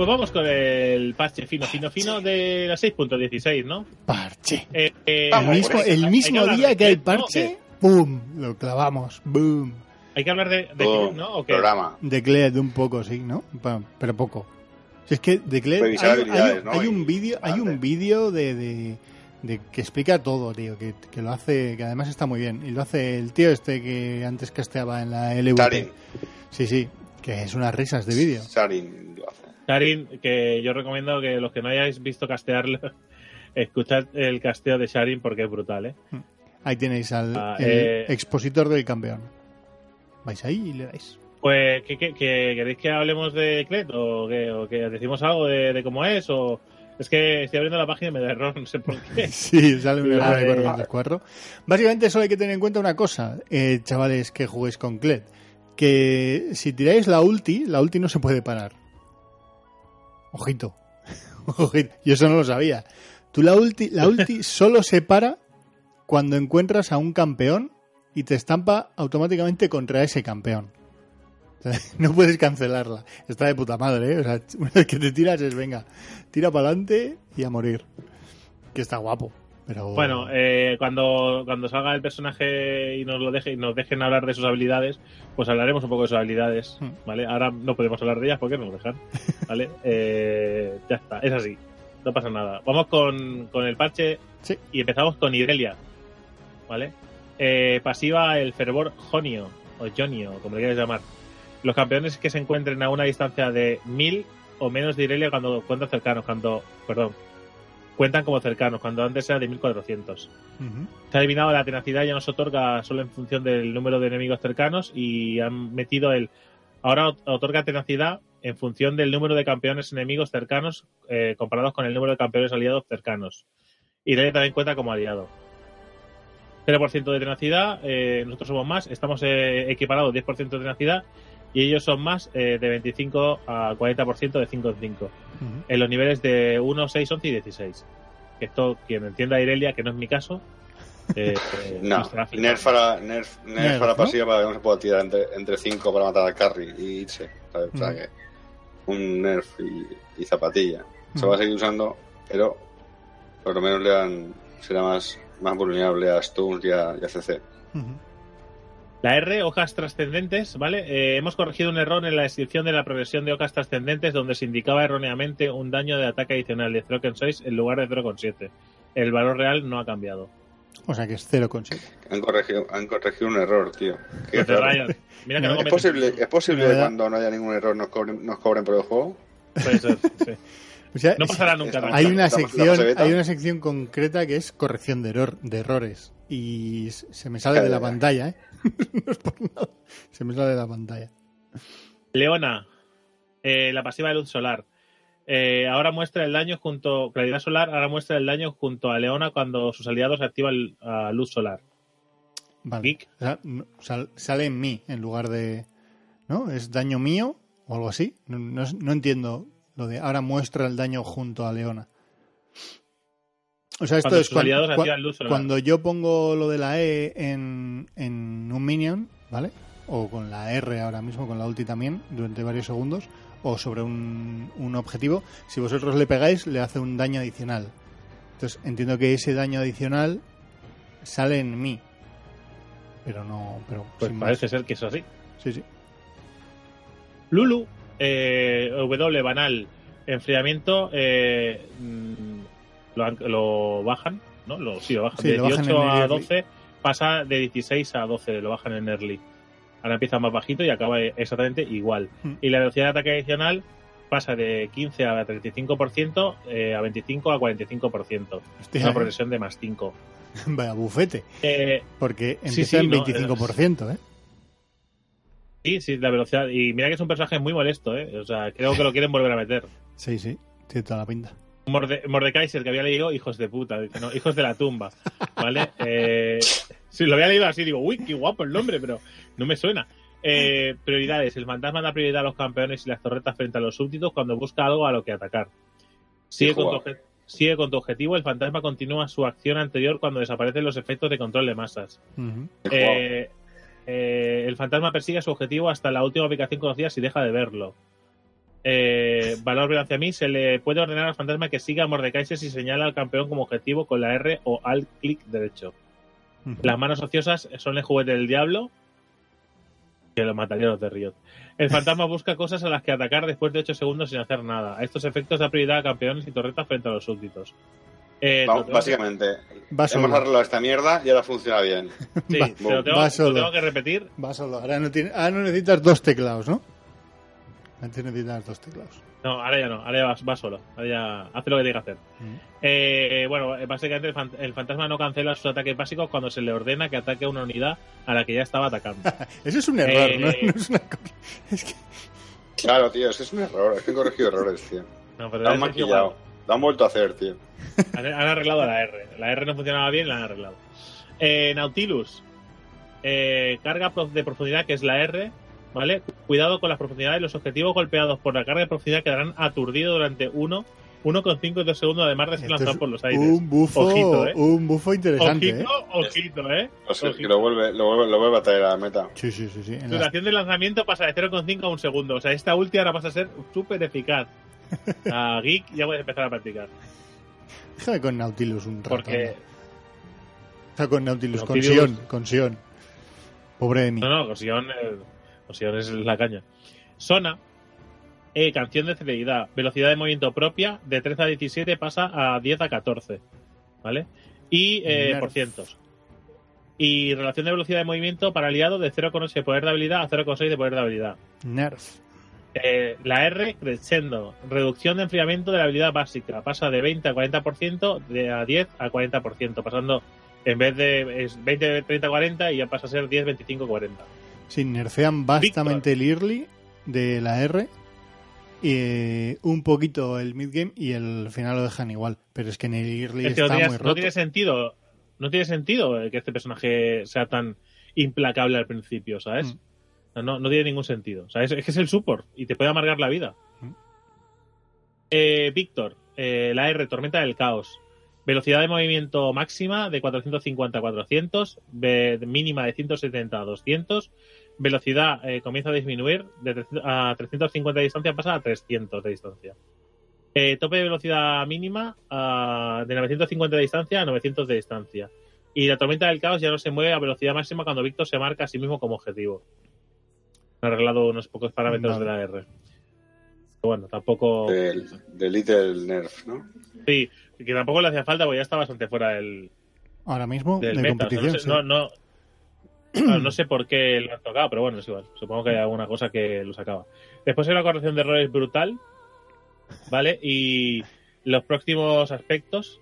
Pues vamos con el parche fino, fino, fino de la 6.16, ¿no? Parche. Eh, eh, El mismo, el día que el parche, ¡pum! Lo clavamos. ¡Boom! Hay que hablar de, de ¿no? ¿O qué? programa. De Cled un poco, sí, ¿no? Pero poco. Si es que de Cled hay, habilidades, hay- ¿no? hay un vídeo, hay un vídeo de, de, de que explica todo, tío, que, que lo hace, que además está muy bien. Y lo hace el tío este que antes casteaba en la LVP. Tarin. Sí, sí, que es unas risas de vídeo. Sarin lo hace. Karin, que yo recomiendo que los que no hayáis visto castearlo, escuchad el casteo de Sharin porque es brutal, ¿eh? Ahí tenéis al Ah, el eh. expositor del campeón. Vais ahí y le dais. Pues, ¿qué, qué- qué- queréis que hablemos de Clet o que, o que decimos algo de, de cómo es? o Es que estoy abriendo la página y me da error, no sé por qué. Sí, sale un error de Eh, 404. Básicamente solo hay que tener en cuenta una cosa, eh, chavales que juguéis con Cled. Que si tiráis la ulti, la ulti no se puede parar. Ojito. Ojito. Yo eso no lo sabía. Tú la ulti, la ulti solo se para cuando encuentras a un campeón y te estampa automáticamente contra ese campeón. O sea, No puedes cancelarla. Está de puta madre, ¿eh? O sea, una vez que te tiras es, venga, tira para adelante y a morir. Que está guapo. Pero... Bueno, eh, cuando, cuando salga el personaje y nos lo deje, y nos dejen hablar de sus habilidades, pues hablaremos un poco de sus habilidades, Hmm. ¿vale? Ahora no podemos hablar de ellas porque no nos dejan, ¿vale? Eh, ya está, es así, no pasa nada. Vamos con, con el parche Sí. y empezamos con Irelia, ¿vale? Eh, pasiva el fervor Jonio, o Jonio, como le quieras llamar. Los campeones que se encuentren a una distancia de 1000 o menos de Irelia cuando cuentan cercanos, cuando, perdón, cuentan como cercanos, cuando antes era de 1400. Ujú. Se ha adivinado la tenacidad ya no se otorga solo en función del número de enemigos cercanos y han metido el ahora ot- otorga tenacidad en función del número de campeones enemigos cercanos eh, comparados con el número de campeones aliados cercanos. Y Irelia también cuenta como aliado. 0% de tenacidad, eh, nosotros somos más, estamos eh, equiparados 10% de tenacidad y ellos son más eh, de 25 a 40% de 5 en 5 Ujú. en los niveles de 1, 6, 11 y 16. Que esto, quien entienda Irelia, que no es mi caso, eh, No, nerf a la, nerf, nerf Nerf, a la ¿no? pasiva para que no se pueda tirar entre, entre cinco para matar al carry y irse. ¿sabes? O sea que un nerf y, y zapatilla. Se va a seguir usando, pero por lo menos le dan, será más, más vulnerable a stuns y a, y a CC. La R, hojas trascendentes, ¿vale? Eh, hemos corregido un error en la descripción de la progresión de hojas trascendentes donde se indicaba erróneamente un daño de ataque adicional de 0,6 en lugar de 0,7. El valor real no ha cambiado. O sea que es 0,7. Han corregido, han corregido un error, tío. Qué. Mira que No, luego ¿Es posible, ¿Es posible No, que cuando no haya ningún error nos cobren, nos cobren por el juego? Puede ser, sí. O sea, No pasará nunca. Hay una sección, hay una sección concreta que es corrección de error, de errores y se me sale de la pantalla, ¿eh? no es por nada. Se me sale de la pantalla. Leona, eh, la pasiva de luz solar. Eh, ahora muestra el daño junto. Claridad solar, ahora muestra el daño junto a Leona cuando sus aliados activan a luz solar. Vale. Geek. O sea, no- sal- sale en mí en lugar de, ¿no? Es daño mío o algo así. No, no es- no entiendo lo de ahora muestra el daño junto a Leona. O sea, esto Cuando es sus cuan- aliados cua- activan luz solar. cuando yo pongo lo de la E en, en un minion, ¿vale? O con la R ahora mismo, con la ulti también, durante varios segundos, o sobre un, un objetivo, si vosotros le pegáis, le hace un daño adicional. Entonces, entiendo que ese daño adicional sale en mí. Pero no, pero Pues parece más. ser que es así. Sí, sí. Lulu, eh, W banal, enfriamiento, eh, mm, lo, bajan, ¿no? Lo, sí, lo bajan. Sí, de lo bajan 18 en a early. 12 pasa de 16 a 12, lo bajan en early. Ahora empieza más bajito y acaba exactamente igual. Hmm. Y la velocidad de ataque adicional pasa de 15 a 35%, eh, a 25 a 45%. Hostia, Una progresión de más 5. Vaya bufete. Eh, Porque Sí, empieza sí, en no, 25%, ¿eh? Sí, sí, la velocidad. Y mira que es un personaje muy molesto, ¿eh? O sea, creo que lo quieren volver a meter. Sí, sí, tiene toda la pinta. Morde Mordekaiser, que había leído Hijos de puta, no, Hijos de la tumba, ¿vale? Eh, sí, lo había leído así, digo, uy, qué guapo el nombre, pero no me suena. Eh, prioridades. El fantasma da prioridad a los campeones y las torretas frente a los súbditos cuando busca algo a lo que atacar. Sigue con, tu sigue con tu objetivo. El fantasma continúa su acción anterior cuando desaparecen los efectos de control de masas. eh, eh, el fantasma persigue su objetivo hasta la última ubicación conocida si deja de verlo. Eh, valor hacia mí se le puede ordenar al fantasma que siga a Mordekaiser si señala al campeón como objetivo con la R o al clic derecho. Las manos ociosas son el juguete del diablo que lo mataría los de Riot. El fantasma busca cosas a las que atacar después de 8 segundos sin hacer nada. A estos efectos da prioridad a campeones y torretas frente a los súbditos. Eh, Vamos, básicamente, hemos arreglado esta mierda y ahora funciona bien. Sí, va, te lo tengo, va solo. Lo tengo que repetir. Va solo. Ahora no, tiene, ahora no necesitas dos teclados, ¿no? Antes necesitas dos teclados. No, ahora ya no, ahora ya va, va solo. Ahora ya hace lo que tiene que hacer. Mm. Eh, bueno, básicamente el, fan, el, fantasma no cancela sus ataques básicos cuando se le ordena que ataque a una unidad a la que ya estaba atacando. Eso es un error, eh, ¿no? no es una... es que... Claro, tío, eso es un error. Es que he corregido errores, tío. No, pero lo han maquillado. Lo han vuelto a hacer, tío. Han, han, arreglado la R. La R no funcionaba bien, la han arreglado. Eh, Nautilus. Eh, carga de profundidad, que es la R, ¿vale? Cuidado con las profundidades. Los objetivos golpeados por la carga de profundidad quedarán aturdidos durante 1, 1,5 y 2 segundos, además de ser lanzados por los aires. Un bufo, ojito, ¿eh? un bufo interesante. Ojito, ¿eh? ojito, ¿eh? O sea, que lo vuelve, lo, vuelve, lo vuelve a traer a la meta. Sí, sí, sí. sí. Duración las... de lanzamiento pasa de 0,5 a un segundo. O sea, esta última ahora pasa a ser súper eficaz. A Geek ya puedes empezar a practicar. Déjame con Nautilus un rato. Porque. Sea, con Nautilus, Nautilus, con Sion, con Sion. Pobre de mí. No, no, con Sion. Eh... Sion es la caña. Sona, eh, canción de celeridad, velocidad de movimiento propia, de 13 a 17 pasa a 10 a 14, ¿vale? Y eh, por cientos. Y relación de velocidad de movimiento para aliado de 0,8 de poder de habilidad a 0,6 de poder de habilidad. Nerf. Eh, la R, crescendo. Reducción de enfriamiento de la habilidad básica. Pasa de 20 a 40%, de a 10 a 40%, pasando en vez de es 20, 30, 40 y ya pasa a ser 10, 25, 40. Sí, nerfean bastante el early de la R. Y eh, un poquito el midgame y el final lo dejan igual. Pero es que en el early es que está no, muy roto. No tiene sentido. No tiene sentido que este personaje sea tan implacable al principio, ¿sabes? Mm. No, no, tiene ningún sentido. ¿sabes? Es que es el support y te puede amargar la vida. Eh, Víctor, eh, la R, Tormenta del Caos. Velocidad de movimiento máxima de 450 a 400, mínima de 170 a 200, velocidad eh, comienza a disminuir de 300, a 350 de distancia pasa a 300 de distancia. Eh, tope de velocidad mínima uh, de 950 de distancia a 900 de distancia. Y la tormenta del caos ya no se mueve a velocidad máxima cuando Víctor se marca a sí mismo como objetivo. Ha arreglado unos pocos parámetros vale. de la R. Pero bueno, tampoco. Del, del Little Nerf, ¿no? Sí, que tampoco le hacía falta porque ya está bastante fuera del. Ahora mismo, del de meta. competición. O sea, no, sé, no, no, no, sé por qué lo han tocado, pero bueno, es igual. Supongo que hay alguna cosa que lo sacaba. Después hay una corrección de errores brutal, ¿vale? Y los próximos aspectos,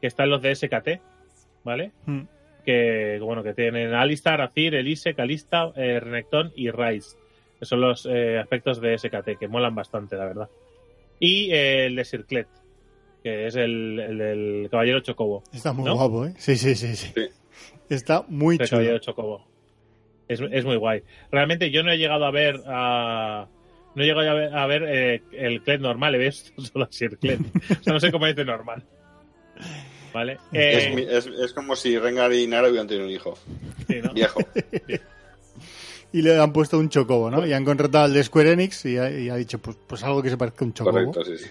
que están los de SKT, ¿vale? Mm. Que, bueno, que tienen Alistar, Azir, Elise, Calista, eh, Renekton y Ryze. Que son los eh, aspectos de SKT, que molan bastante, la verdad. Y eh, el de Circlet, que es el, el del Caballero Chocobo. Está muy ¿no? guapo, ¿eh? Sí, sí, sí. sí. Sí. Está muy El chulo. Caballero Chocobo. Es, es muy guay. Realmente yo no he llegado a ver a. No he llegado a ver, a ver eh, el Clet normal, he visto solo a Sir Clet. o sea, no sé cómo de normal. Eh, es, es como si Rengar y Nara hubieran tenido un hijo. sí, ¿no? Viejo. Y le han puesto un chocobo, ¿no? Y han contratado al de Square Enix y ha, y ha dicho, pues, pues algo que se parezca a un chocobo. Correcto, sí, sí.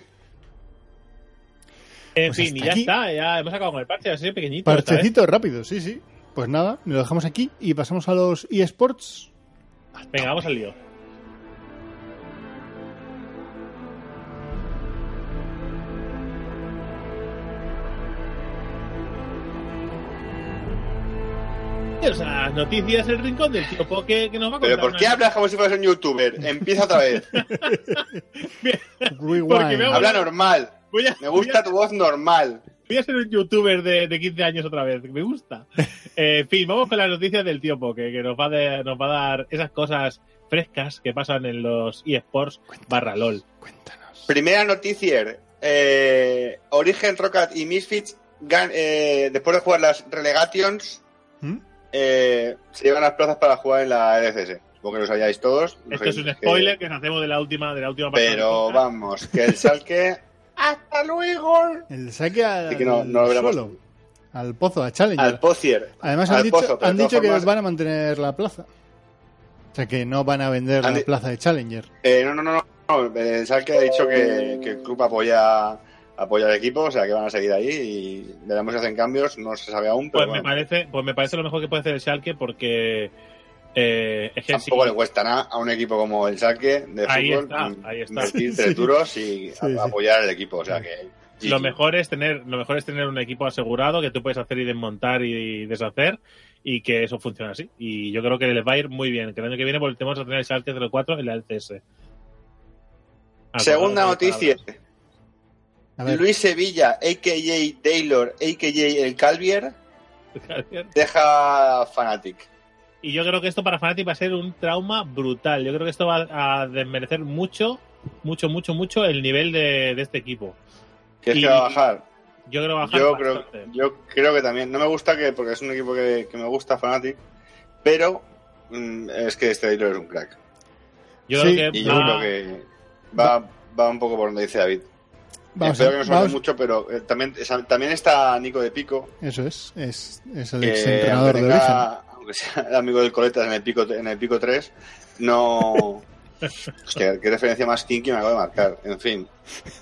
En Pues fin, y ya aquí. está, ya hemos acabado con el parche, así de pequeñito. Parchecito rápido, sí, sí. Pues nada, lo dejamos aquí y pasamos a los eSports. Venga, vamos al lío. O sea, las noticias, el rincón del tío Poke que nos va a contar. Pero ¿por qué hablas como si fueras un youtuber? Empieza otra vez. Me Habla normal. Voy a- Me gusta tu voz normal. Voy a ser un youtuber de, de 15 años otra vez, me gusta. Eh, en fin, vamos con las noticias del tío Poke, que nos va, de- nos va a dar esas cosas frescas que pasan en los eSports barra LOL. Cuéntanos. Primera noticia. Eh, Origen, Rocket y Misfits, gan- eh, después de jugar las Relegations, ¿Mm? Eh, se llevan las plazas para jugar en la LCS. Supongo que lo sabíais todos. No Esto es un spoiler que nos hacemos de la última, de la última Pero vamos, que el Salque... ¡Hasta luego! El saque al Así que no- no lo veremos. suelo, al pozo, a Challenger. Al Pocier. Además han al dicho, pozo, han que formas- van a mantener la plaza. O sea que no van a vender Han la di- plaza de Challenger. Eh, no, no, no, no. El Salque ha dicho que, que el club apoya, apoya al equipo, o sea que van a seguir ahí y veremos si hacen cambios, no se sabe aún, pero Pues me parece, pues me parece lo mejor que puede hacer el Schalke porque eh, es que sí, tampoco le cuesta nada a un equipo como el Salque de Ahí fútbol está, mm, ahí está. invertir tres Sí. duros y Sí, a- sí. apoyar al equipo, o sea que lo mejor es tener, lo mejor es tener un equipo asegurado que tú puedes hacer y desmontar y deshacer y que eso funcione así. Y yo creo que les va a ir muy bien. Que el año que viene volvemos a tener el Schalke 04 en la LCS. Segunda noticia. palabras. A ver, Luis Sevilla, a.k.a. Taylor, a.k.a. El Calvier, deja Fanatic. Y yo creo que esto para Fnatic va a ser un trauma brutal. Yo creo que esto va a desmerecer mucho, mucho, mucho, mucho el nivel de, de este equipo. ¿Quieres Y- que va a bajar? Yo creo que va a bajar Yo creo, yo creo que también. No me gusta que, porque es un equipo que, que me gusta, Fanatic, pero mm, es que este Taylor es un crack. Yo Sí, creo que Y yo va- creo que va, va un poco por donde dice David. Vamos, Espero a- que no vamos- mucho, pero eh, también, también está Nico de Pico, Eso es, es, es el ex aunque, entrenador de origen. tenga- aunque sea el amigo del Coletas en el pico, en el pico 3, no... Hostia, qué referencia más kinky me acabo de marcar. En fin,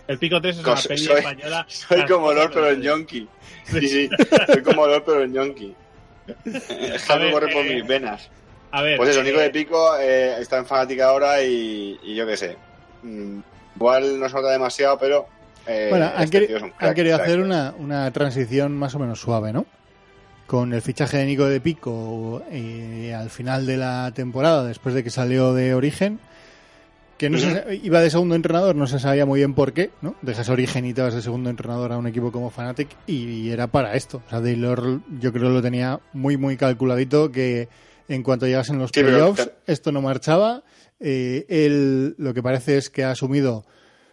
el Pico 3 es una peli soy- española. soy como Lord pero en yonki. Sí, sí, soy como Lord pero en yonki. Es A algo ver, corre por eh, mis venas. A ver, Pues eso, eh, Nico de Pico eh, está en fanática ahora y, y yo qué sé. Mm, igual no se nota demasiado, pero. Eh, Bueno, han, este han querido hacer una, una transición más o menos suave, ¿no? Con el fichaje de Nico de Pico eh, al final de la temporada, después de que salió de Origen, que no se- iba de segundo entrenador, no se sabía muy bien por qué, ¿no? Dejas Origen y te vas de segundo entrenador a un equipo como Fnatic y, era para esto. O sea, Taylor yo creo lo tenía muy, muy calculadito que en cuanto llegasen los Sí, playoffs, esto no marchaba. Eh, él lo que parece es que ha asumido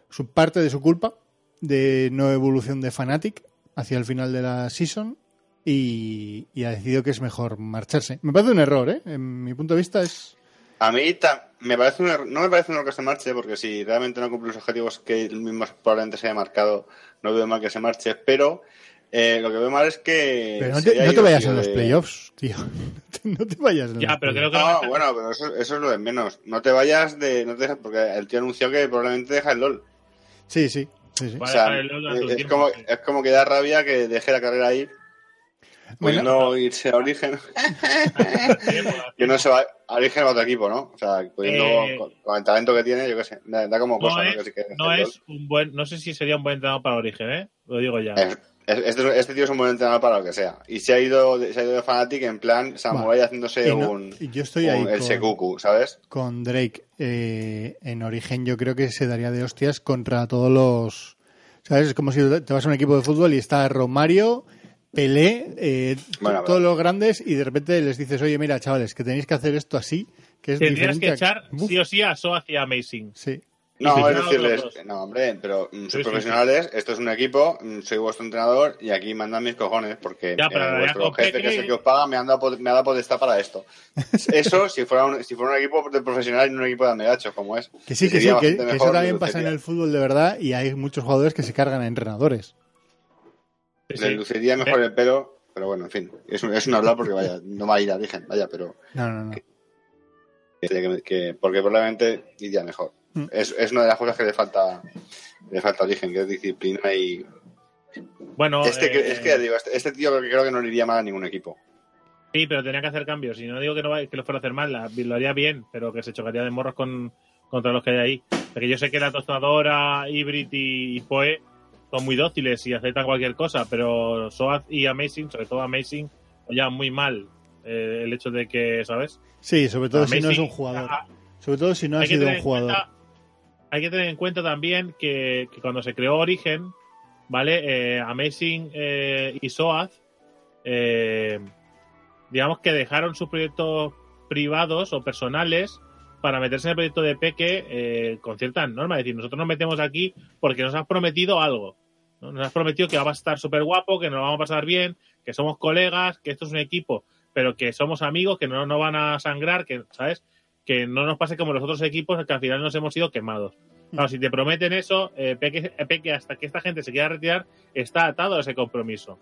su parte de su culpa de no evolución de Fnatic hacia el final de la season y, y ha decidido que es mejor marcharse. Me parece un error, ¿eh? En mi punto de vista es... A mí me parece un error- no me parece un error que se marche, porque si realmente no cumple los objetivos que él mismo probablemente se haya marcado, no veo mal que se marche, pero eh, lo que veo mal es que. Pero no te, no te vayas en los de- playoffs, tío. No te vayas Ya, los pero creo que No, bueno, pero eso, eso es lo de menos. No te vayas de. No te porque el tío anunció que probablemente deja el LOL. Sí, sí. Sí, sí. O sea, un es, como, es como que da rabia que deje la carrera ahí, Bueno, pudiendo irse a origen. que no se va a origen a otro equipo, ¿no? O sea, pudiendo, Eh, con, con el talento que tiene, yo qué sé, da, da como No cosa, ¿no? es- Que sí que No es un buen, no sé si sería un buen entrenador para Origen, ¿eh? Lo digo ya. Es- este, este tío es un buen entrenador para lo que sea. Y se ha ido de, se ha ido de Fnatic en plan Samurai haciéndose y no- un, yo estoy ahí un- el con- Sekuku, ¿sabes? con Drake eh, en origen yo creo que se daría de hostias contra todos los sabes es como si te vas a un equipo de fútbol y está Romario Pelé eh, Bueno, todos los grandes y de repente les dices oye mira chavales que tenéis que hacer esto así que es Tendrías diferente que a- echar Uf, sí o sí a So hacia Amazing. sí No, es decirles, no, hombre, pero mm, sois Sí, sí, profesionales, esto es un equipo, mm, soy vuestro entrenador y aquí mandan mis cojones porque Ya, pero eh, vuestro jefe, que es el que os paga, me, han dado, pod- me ha dado potestad para esto. Eso si fuera un, si fuera un equipo de profesionales y no un equipo de amegachos, como es. que sí que sí que, eso también pasa en el fútbol de verdad y hay muchos jugadores que se cargan a entrenadores Sí, Le sí. luciría mejor el pelo, pero bueno, en fin, es es un hablar porque vaya, no va a ir a origen, vaya, pero no no no que, que- porque probablemente iría mejor. Mm. Es, es una de las cosas que le falta le falta origen, que es disciplina y Bueno, este, que- eh, es que digo, este, este tío creo que no le iría mal a ningún equipo. sí, pero tenía que hacer cambios. Y no digo que, no, que lo fuera a hacer mal, la- lo haría bien, pero que se chocaría de morros con, contra los que hay ahí. Porque yo sé que la tostadora, Hybrid y Poe son muy dóciles y aceptan cualquier cosa, pero Soaz y Amazing, sobre todo Amazing, ya muy mal eh, el hecho de que, ¿sabes? sí sobre todo si no es un jugador sobre todo si no ha sido un jugador cuenta- hay que tener en cuenta también que, cuando se creó Origen, ¿vale? Eh, Amazing eh, y Soaz, eh, digamos que dejaron sus proyectos privados o personales para meterse en el proyecto de Peque eh, con ciertas normas. Es decir, nosotros nos metemos aquí porque nos has prometido algo. ¿no? Nos has prometido que va a estar súper guapo, que nos lo vamos a pasar bien, que somos colegas, que esto es un equipo, pero que somos amigos, que no nos van a sangrar, que, ¿sabes? Que no nos pase como los otros equipos, que al final nos hemos ido quemados. Claro, si te prometen eso, eh, Peque, Peque, hasta que esta gente se quiera retirar, está atado a ese compromiso.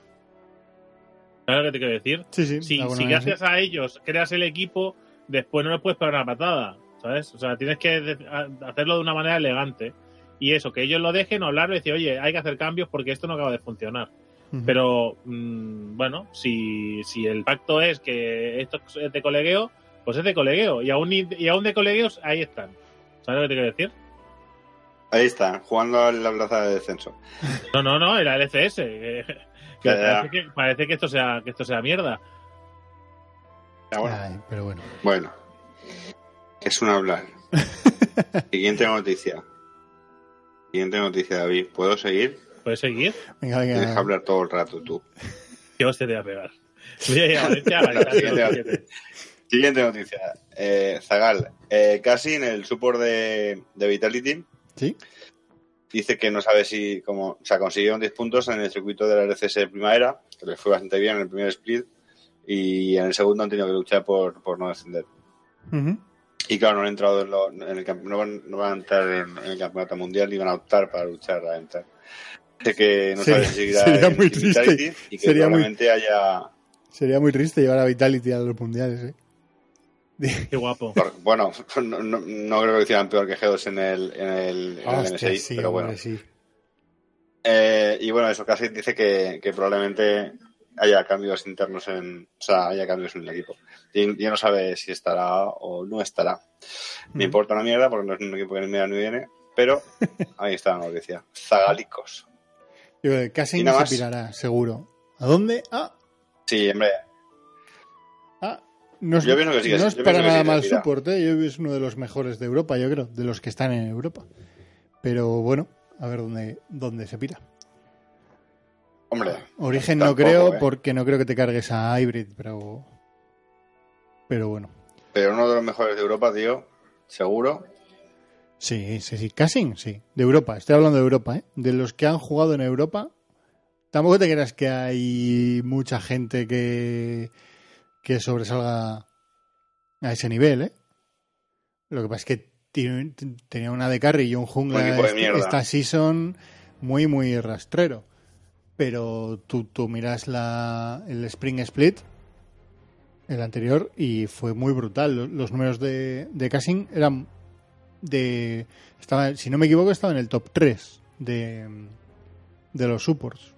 ¿Sabes lo que te quiero decir? Sí, sí. Si, gracias a ellos creas el equipo, después no les puedes pegar una patada, ¿sabes? O sea, tienes que hacerlo de una manera elegante. Y eso, que ellos lo dejen, hablar y decir, oye, hay que hacer cambios porque esto no acaba de funcionar. Pero, mm, bueno, si, si el pacto es que esto es de colegueo, pues es de colegueo. Y aún, y aún de colegueos, ahí están. ¿Sabes lo que te quiero decir? Ahí está, jugando en la plaza de descenso. No, no, no, era el LCS. Que, que Ya, ya. parece, que, parece que esto sea que esto sea mierda. Ya, bueno. Ay, pero bueno. Bueno, es un hablar. Siguiente noticia. Siguiente noticia, David. ¿Puedo seguir? ¿Puedes seguir? Venga, Tienes que venga. hablar todo el rato tú. ¿Qué hostia te voy a pegar? Voy a ir a Valencia a Siguiente noticia. Eh, Zagal, eh, casi en el support de, de Vitality Sí. dice que no sabe si, como, o sea, consiguieron 10 puntos en el circuito de la RCS de primavera, que les fue bastante bien en el primer split, y en el segundo han tenido que luchar por, por no descender. Y claro, no han entrado en, lo- en el no van, no van a entrar en, en el campeonato mundial ni van a optar para luchar a entrar. Dice que no Sería- sabe si seguirá sería en muy Vitality triste. y que Sería muy- probablemente haya Sería muy triste llevar a Vitality a los mundiales, ¿eh? Qué guapo. Por- Bueno, no, no- no creo que lo hicieran peor que G2 en el, en el, en el MSI, sí, pero bueno. hombre, sí. Eh, y bueno, eso casi dice que, que probablemente haya cambios internos en. O sea, haya cambios en el equipo. Y ya no sabe si estará o no estará. Me Mm. importa una mierda porque no es un equipo que ni me da ni viene, pero ahí está la noticia. Zagalicos. Casi Y no nada se más. pirará, seguro. ¿A dónde? Ah, Sí, hombre. No es, Yo pienso que sí, que no sí, es yo para nada mal support, ¿eh? Yo es uno de los mejores de Europa, yo creo, de los que están en Europa. Pero bueno, a ver dónde, dónde se pira. Hombre. Origen no Tampoco, creo, ¿eh? porque no creo que te cargues a Hybrid, pero. Pero bueno. Pero uno de los mejores de Europa, tío. Seguro. Sí, sí, sí. Casing, sí. De Europa. Estoy hablando de Europa, ¿eh? De los que han jugado en Europa. Tampoco te creas que hay mucha gente que, que sobresalga a ese nivel, ¿eh? Lo que pasa es que tiene- tenía una de carry y un Un jungla este- esta season muy, muy rastrero. Pero tú, tú miras la, el Spring Split, el anterior, y fue muy brutal. Los, los números de, de eran de... Estaba, si no me equivoco, estaba en el top 3 de, de los supports.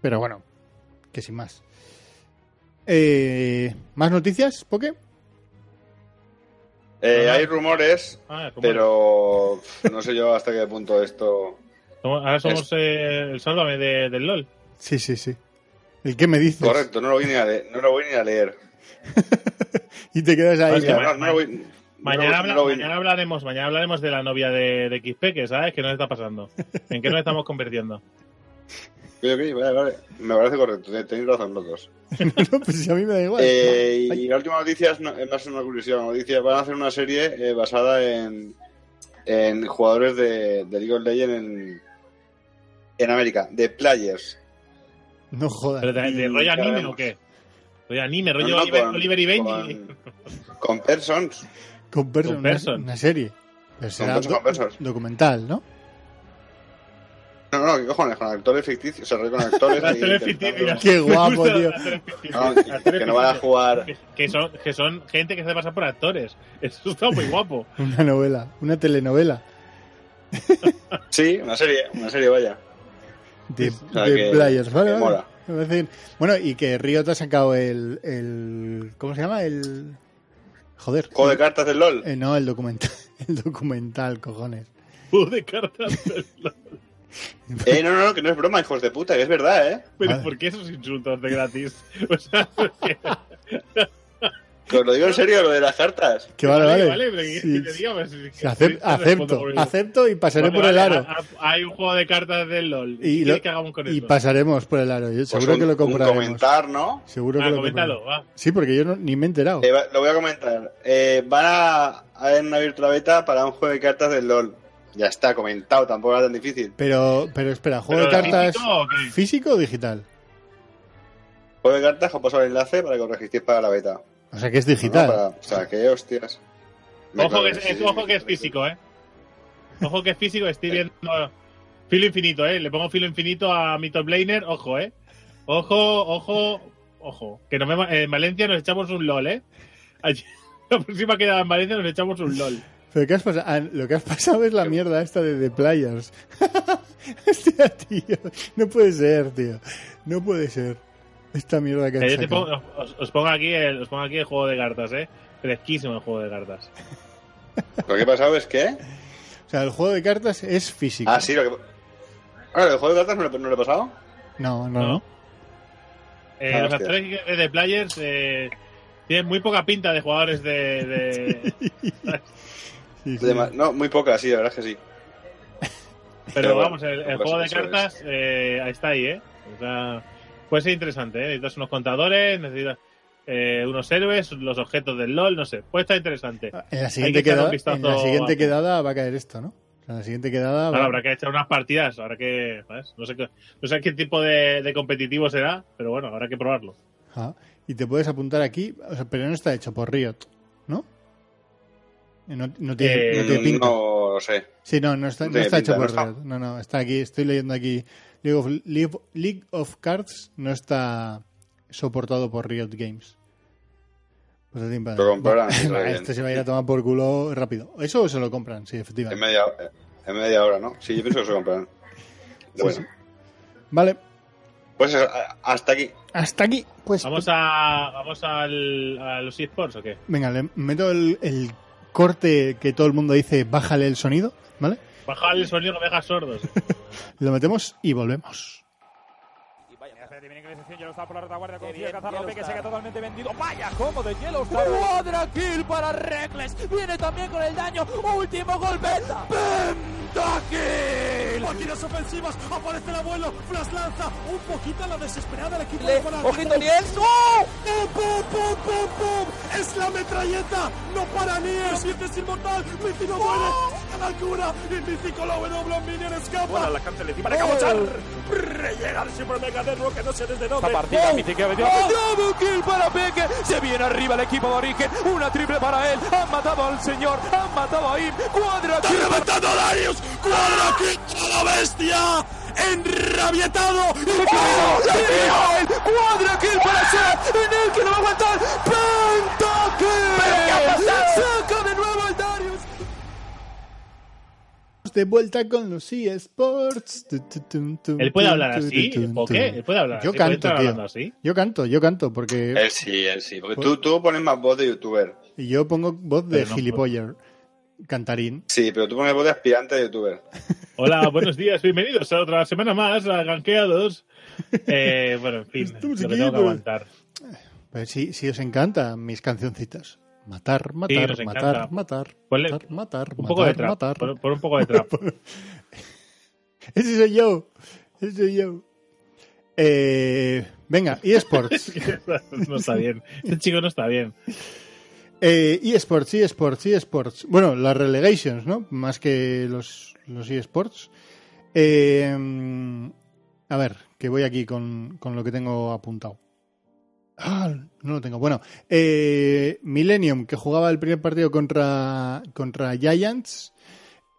Pero bueno, que sin más. Eh, ¿Más noticias, Poke? Eh, hay rumores, Ah, pero no sé yo hasta qué punto esto. Ahora somos eh, el sálvame de- del LOL. Sí, sí, sí. ¿El qué me dices? Correcto, no lo voy ni a leer. No lo voy ni a leer. Y te quedas ahí. Mañana, hablaremos, mañana hablaremos de la novia de, de XP, que sabes que nos está pasando. ¿En qué nos estamos convirtiendo? Ok, ok, vale, vale. Me parece correcto, te- tenéis razón los dos. no, pues si a mí me da igual. Eh, y la última noticia es, no- es más una curiosidad. Noticia, van a hacer una serie eh, basada en, en jugadores de, de League of Legends en, en América, de players. No jodas. ¿Pero de, de rollo anime o qué? ¿Rollo anime? ¿Rollo no, Oliver, con- Oliver y Benji? Con, con persons. Con Person, Con una- Person. Una, serie. Pero será Person, do- documental, ¿no? No, no, ¿qué cojones? Con actores ficticios. O sea, con actores. Las ficticias. Qué guapo, tío. No, que no van a jugar. Que- Que son, que son gente que se hace pasar por actores. Eso está muy guapo. Una novela, una telenovela Sí, una serie, una serie, vaya. de, O sea, de que- players. Vale, mola. Bueno, y que Riot ha sacado el, el. ¿Cómo se llama? El. Joder. Juego de cartas del LOL. Eh, no, el documental. El documental, cojones. Juego de cartas del LOL. Eh, no, no, no, que no es broma, hijos de puta, que es verdad, ¿eh? Pero Vale. ¿por qué esos insultos de gratis? O sea, porque- Que os lo digo en serio, lo de las cartas. Que vale, vale. vale, Sí, que pues, que- sí, acep- que acepto, acepto y pasaré Vale, por el aro. ha- ha- Hay un juego de cartas del LOL. Y, ¿Qué lo- quieres que hagamos con y eso? pasaremos por el aro. Yo Pues seguro un, que lo compraremos. comentar, ¿no? Seguro Ah, que lo coméntalo, va. Sí, porque yo no- ni me he enterado. Eh, va- lo voy a comentar. Eh, van a a haber una virtual beta para un juego de cartas del LOL. Ya está comentado, tampoco era tan difícil. Pero, pero espera, ¿juego ¿Pero de cartas físico o qué? físico o digital? Juego de cartas, os paso el enlace para que os registréis para la beta. O sea que es ¿no? digital. Para- o sea, que hostias. Me Ojo que es, ojo que es físico, ¿eh? Ojo que es físico, estoy viendo filo infinito, ¿eh? Le pongo filo infinito a mi top laner, ojo, ¿eh? Ojo, ojo, ojo. Que nos vemos, en Valencia nos echamos un LOL, ¿eh? Allí- la próxima quedada en Valencia nos echamos un LOL. Pero ¿qué has pasado? Ah, lo que has pasado es la mierda esta de The Players. Hostia, tío. No puede ser, tío. No puede ser. Esta mierda que has yo te pongo- os, os pongo aquí el, os pongo aquí el juego de cartas, ¿eh? Fresquísimo el juego de cartas. Lo que ha pasado es que. O sea, el juego de cartas es físico. Ah, sí, lo que. Ah, el juego de cartas no le, no le he pasado. No, no, ¿No? no. Eh, Ah, los hostia. actores de Players eh, tienen muy poca pinta de jugadores de... de- Sí, sí. No, muy poca, sí, la verdad es que sí. Pero vamos, el, el juego de cartas eh, ahí está ahí, ¿eh? O sea, puede ser interesante, ¿eh? Necesitas unos contadores, necesitas eh, unos héroes, los objetos del LOL, no sé. Puede estar interesante. En la siguiente, que quedada, en la siguiente quedada va a caer esto, ¿no? En la siguiente quedada va- habrá que echar unas partidas, habrá que... ¿sabes? No sé, qué, no sé qué tipo de, de competitivo será, pero bueno, habrá que probarlo. Ah, y te puedes apuntar aquí, o sea, pero no está hecho por Riot, ¿no? No, no tiene, Eh, no tiene pinta. No lo sé. Sí, no, no está, no está hecho pinta, por ¿no está? Riot. No, no, está aquí, estoy leyendo aquí. League of, League of- League of Cards no está soportado por Riot Games. Pues así. Lo comprarán, este se va a ir a tomar por culo rápido. Eso se lo compran, sí, En efectivamente. media, en media hora, ¿no? Sí, yo pienso que se comprarán. Bueno, Vale, pues hasta aquí. hasta aquí. Pues ¿Vamos a, vamos al, a los eSports o qué? venga, le meto el, el corte que todo el mundo dice, bájale el sonido, ¿vale? Baja el sonido que me dejas sordos. Lo metemos y volvemos. Yellowstar por la retaguardia, consigue cazar López que se queda totalmente vendido. Vaya como de Yellowstar. Cuadra kill para Reckless. Viene también con el daño. Último golpe. Pentakill. Máquinas ofensivas. Aparece el abuelo. Flash lanza. Un poquito a la desesperada el equipo de Juan Ojito Niels. ¡Oh! ¡Pum, pum, pum, pum, pum! Es la metralleta. No para Niels. Sientes inmortal. Mici no muere. La altura. Y con la W Minion escapa. Bueno, la cancel encima de Cabochar. Llega el Super Mega de Rock, no sé desde dónde. Esta partida, que ha metido. Double kill para Peque. Se viene arriba el equipo de origen. Una triple para él. Han matado al señor. Han matado a Im. Cuadra kill. ¡Está reventando a Darius! ¡Cuadra kill para la bestia! ¡Enrabietado! ¡Oh! ¡La dio él! ¡Cuadra kill para Seth! ¡En él que no va a aguantar! ¡Pentakill! ¡Saca de De vuelta con los eSports. ¿Él puede hablar así? ¿O qué? ¿Él puede hablar Yo canto, tío. hablando así? Yo canto, yo canto, porque Él sí, él sí. Porque tú, tú pones más voz de youtuber. y yo pongo voz de no gilipollas, cantarín. Sí, pero tú pones voz de aspirante de youtuber. Hola, buenos días, bienvenidos a otra semana más a Gankeados. Eh, bueno, en fin, lo que tengo que pues. aguantar. Pues sí, sí os encantan mis cancioncitas. Matar, Sí, matar, nos matar, matar, Ponle matar, matar, Un poco de trap. matar. Por, por un poco de trap. Ese soy yo. Ese soy yo. Eh, venga, eSports. no está bien. Este chico no está bien. Eh, eSports, eSports, eSports. Bueno, las relegations, ¿no? Más que los, los eSports. Eh, a ver, que voy aquí con, con lo que tengo apuntado. Ah, no lo tengo. Bueno, eh, Millennium, que jugaba el primer partido contra, contra Giants.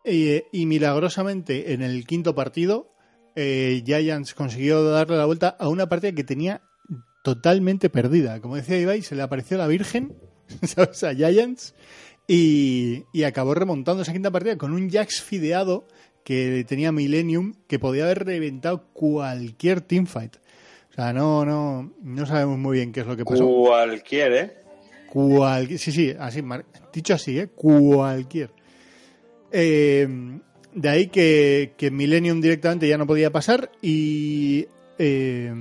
eh, y milagrosamente en el quinto partido, eh, Giants consiguió darle la vuelta a una partida que tenía totalmente perdida. Como decía Ibai, se le apareció la Virgen ¿sabes? a Giants y, y acabó remontando esa quinta partida con un Jax fideado que tenía Millennium que podía haber reventado cualquier teamfight. O sea, no, no, no sabemos muy bien qué es lo que pasó. Cualquier, ¿eh? Cual... Sí, sí, así, mar- dicho así, ¿eh? Cualquier. Eh, de ahí que, que Millennium directamente ya no podía pasar y eh,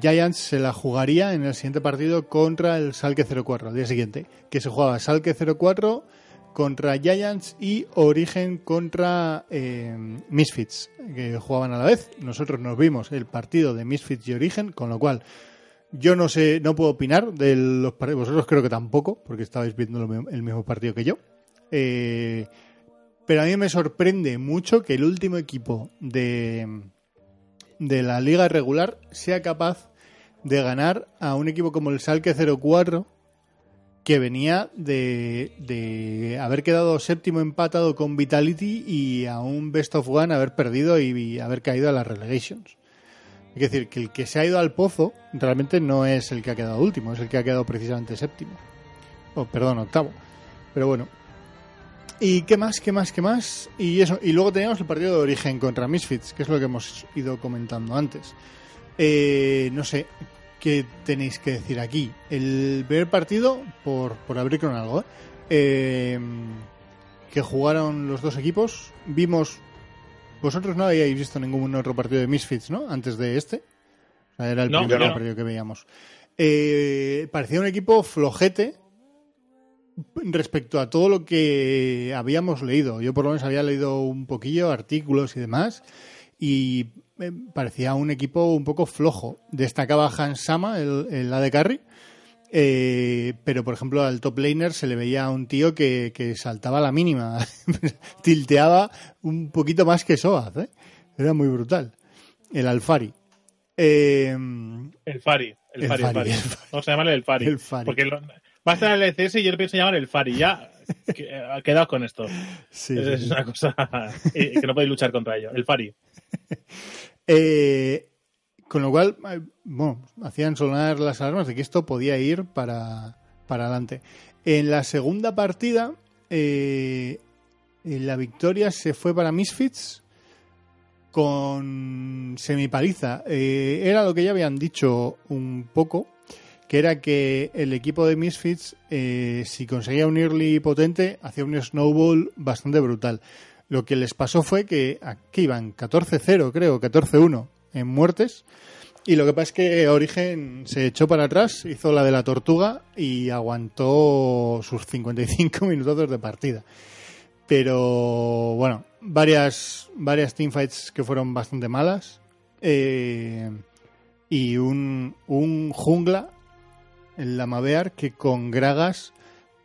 Giants se la jugaría en el siguiente partido contra el Salke 04, al día siguiente, que se jugaba Salke 04 contra Giants y Origen contra eh, Misfits, que jugaban a la vez. Nosotros nos vimos el partido de Misfits y Origen, con lo cual yo no sé, no puedo opinar de los partidos, vosotros creo que tampoco, porque estabais viendo el mismo partido que yo. Eh, pero a mí me sorprende mucho que el último equipo de, de la liga regular sea capaz de ganar a un equipo como el Salke 04 que venía de, de, haber quedado séptimo empatado con Vitality y a un Best of One haber perdido y, haber caído a las relegations. Es decir, que el que se ha ido al pozo realmente no es el que ha quedado último, es el que ha quedado precisamente séptimo. O, perdón, octavo. Pero bueno. ¿Y qué más, qué más, qué más? Y eso. Y luego teníamos el partido de origen contra Misfits, que es lo que hemos ido comentando antes. Eh, no sé, ¿qué tenéis que decir aquí? El primer partido, por, por abrir con algo, ¿eh? Eh, que jugaron los dos equipos, vimos vosotros no habíais visto ningún otro partido de Misfits, ¿no? Antes de este. era el primer partido que veíamos. Eh, parecía un equipo flojete respecto a todo lo que habíamos leído. Yo por lo menos había leído un poquillo, artículos y demás, y parecía un equipo un poco flojo. Destacaba Hans Sama, el, el AD Carry, eh, pero, por ejemplo, al top laner se le veía a un tío que, saltaba la mínima, tilteaba un poquito más que Soaz, ¿eh? Era muy brutal. El Alfari. Eh, el Fari. El, Fari, el Fari. Vamos a llamarle el Fari. El Fari. Porque va a estar el LCS y yo le pienso llamar el Fari. Ya, quedaos con esto. Sí, es, una cosa que no podéis luchar contra ello. El Fari. eh, con lo cual, eh, bueno, hacían sonar las alarmas de que esto podía ir para, para adelante. En la segunda partida, eh, la victoria se fue para Misfits con semipaliza. Eh, era lo que ya habían dicho un poco, que era que el equipo de Misfits, si conseguía un early potente, hacía un snowball bastante brutal. Lo que les pasó fue que aquí iban 14-0, creo, 14-1 en muertes. Y lo que pasa es que Origen se echó para atrás, hizo la de la tortuga y aguantó sus 55 minutos de partida. Pero bueno, varias, varias teamfights que fueron bastante malas. Eh, y un, un jungla, el Lamabear, que con Gragas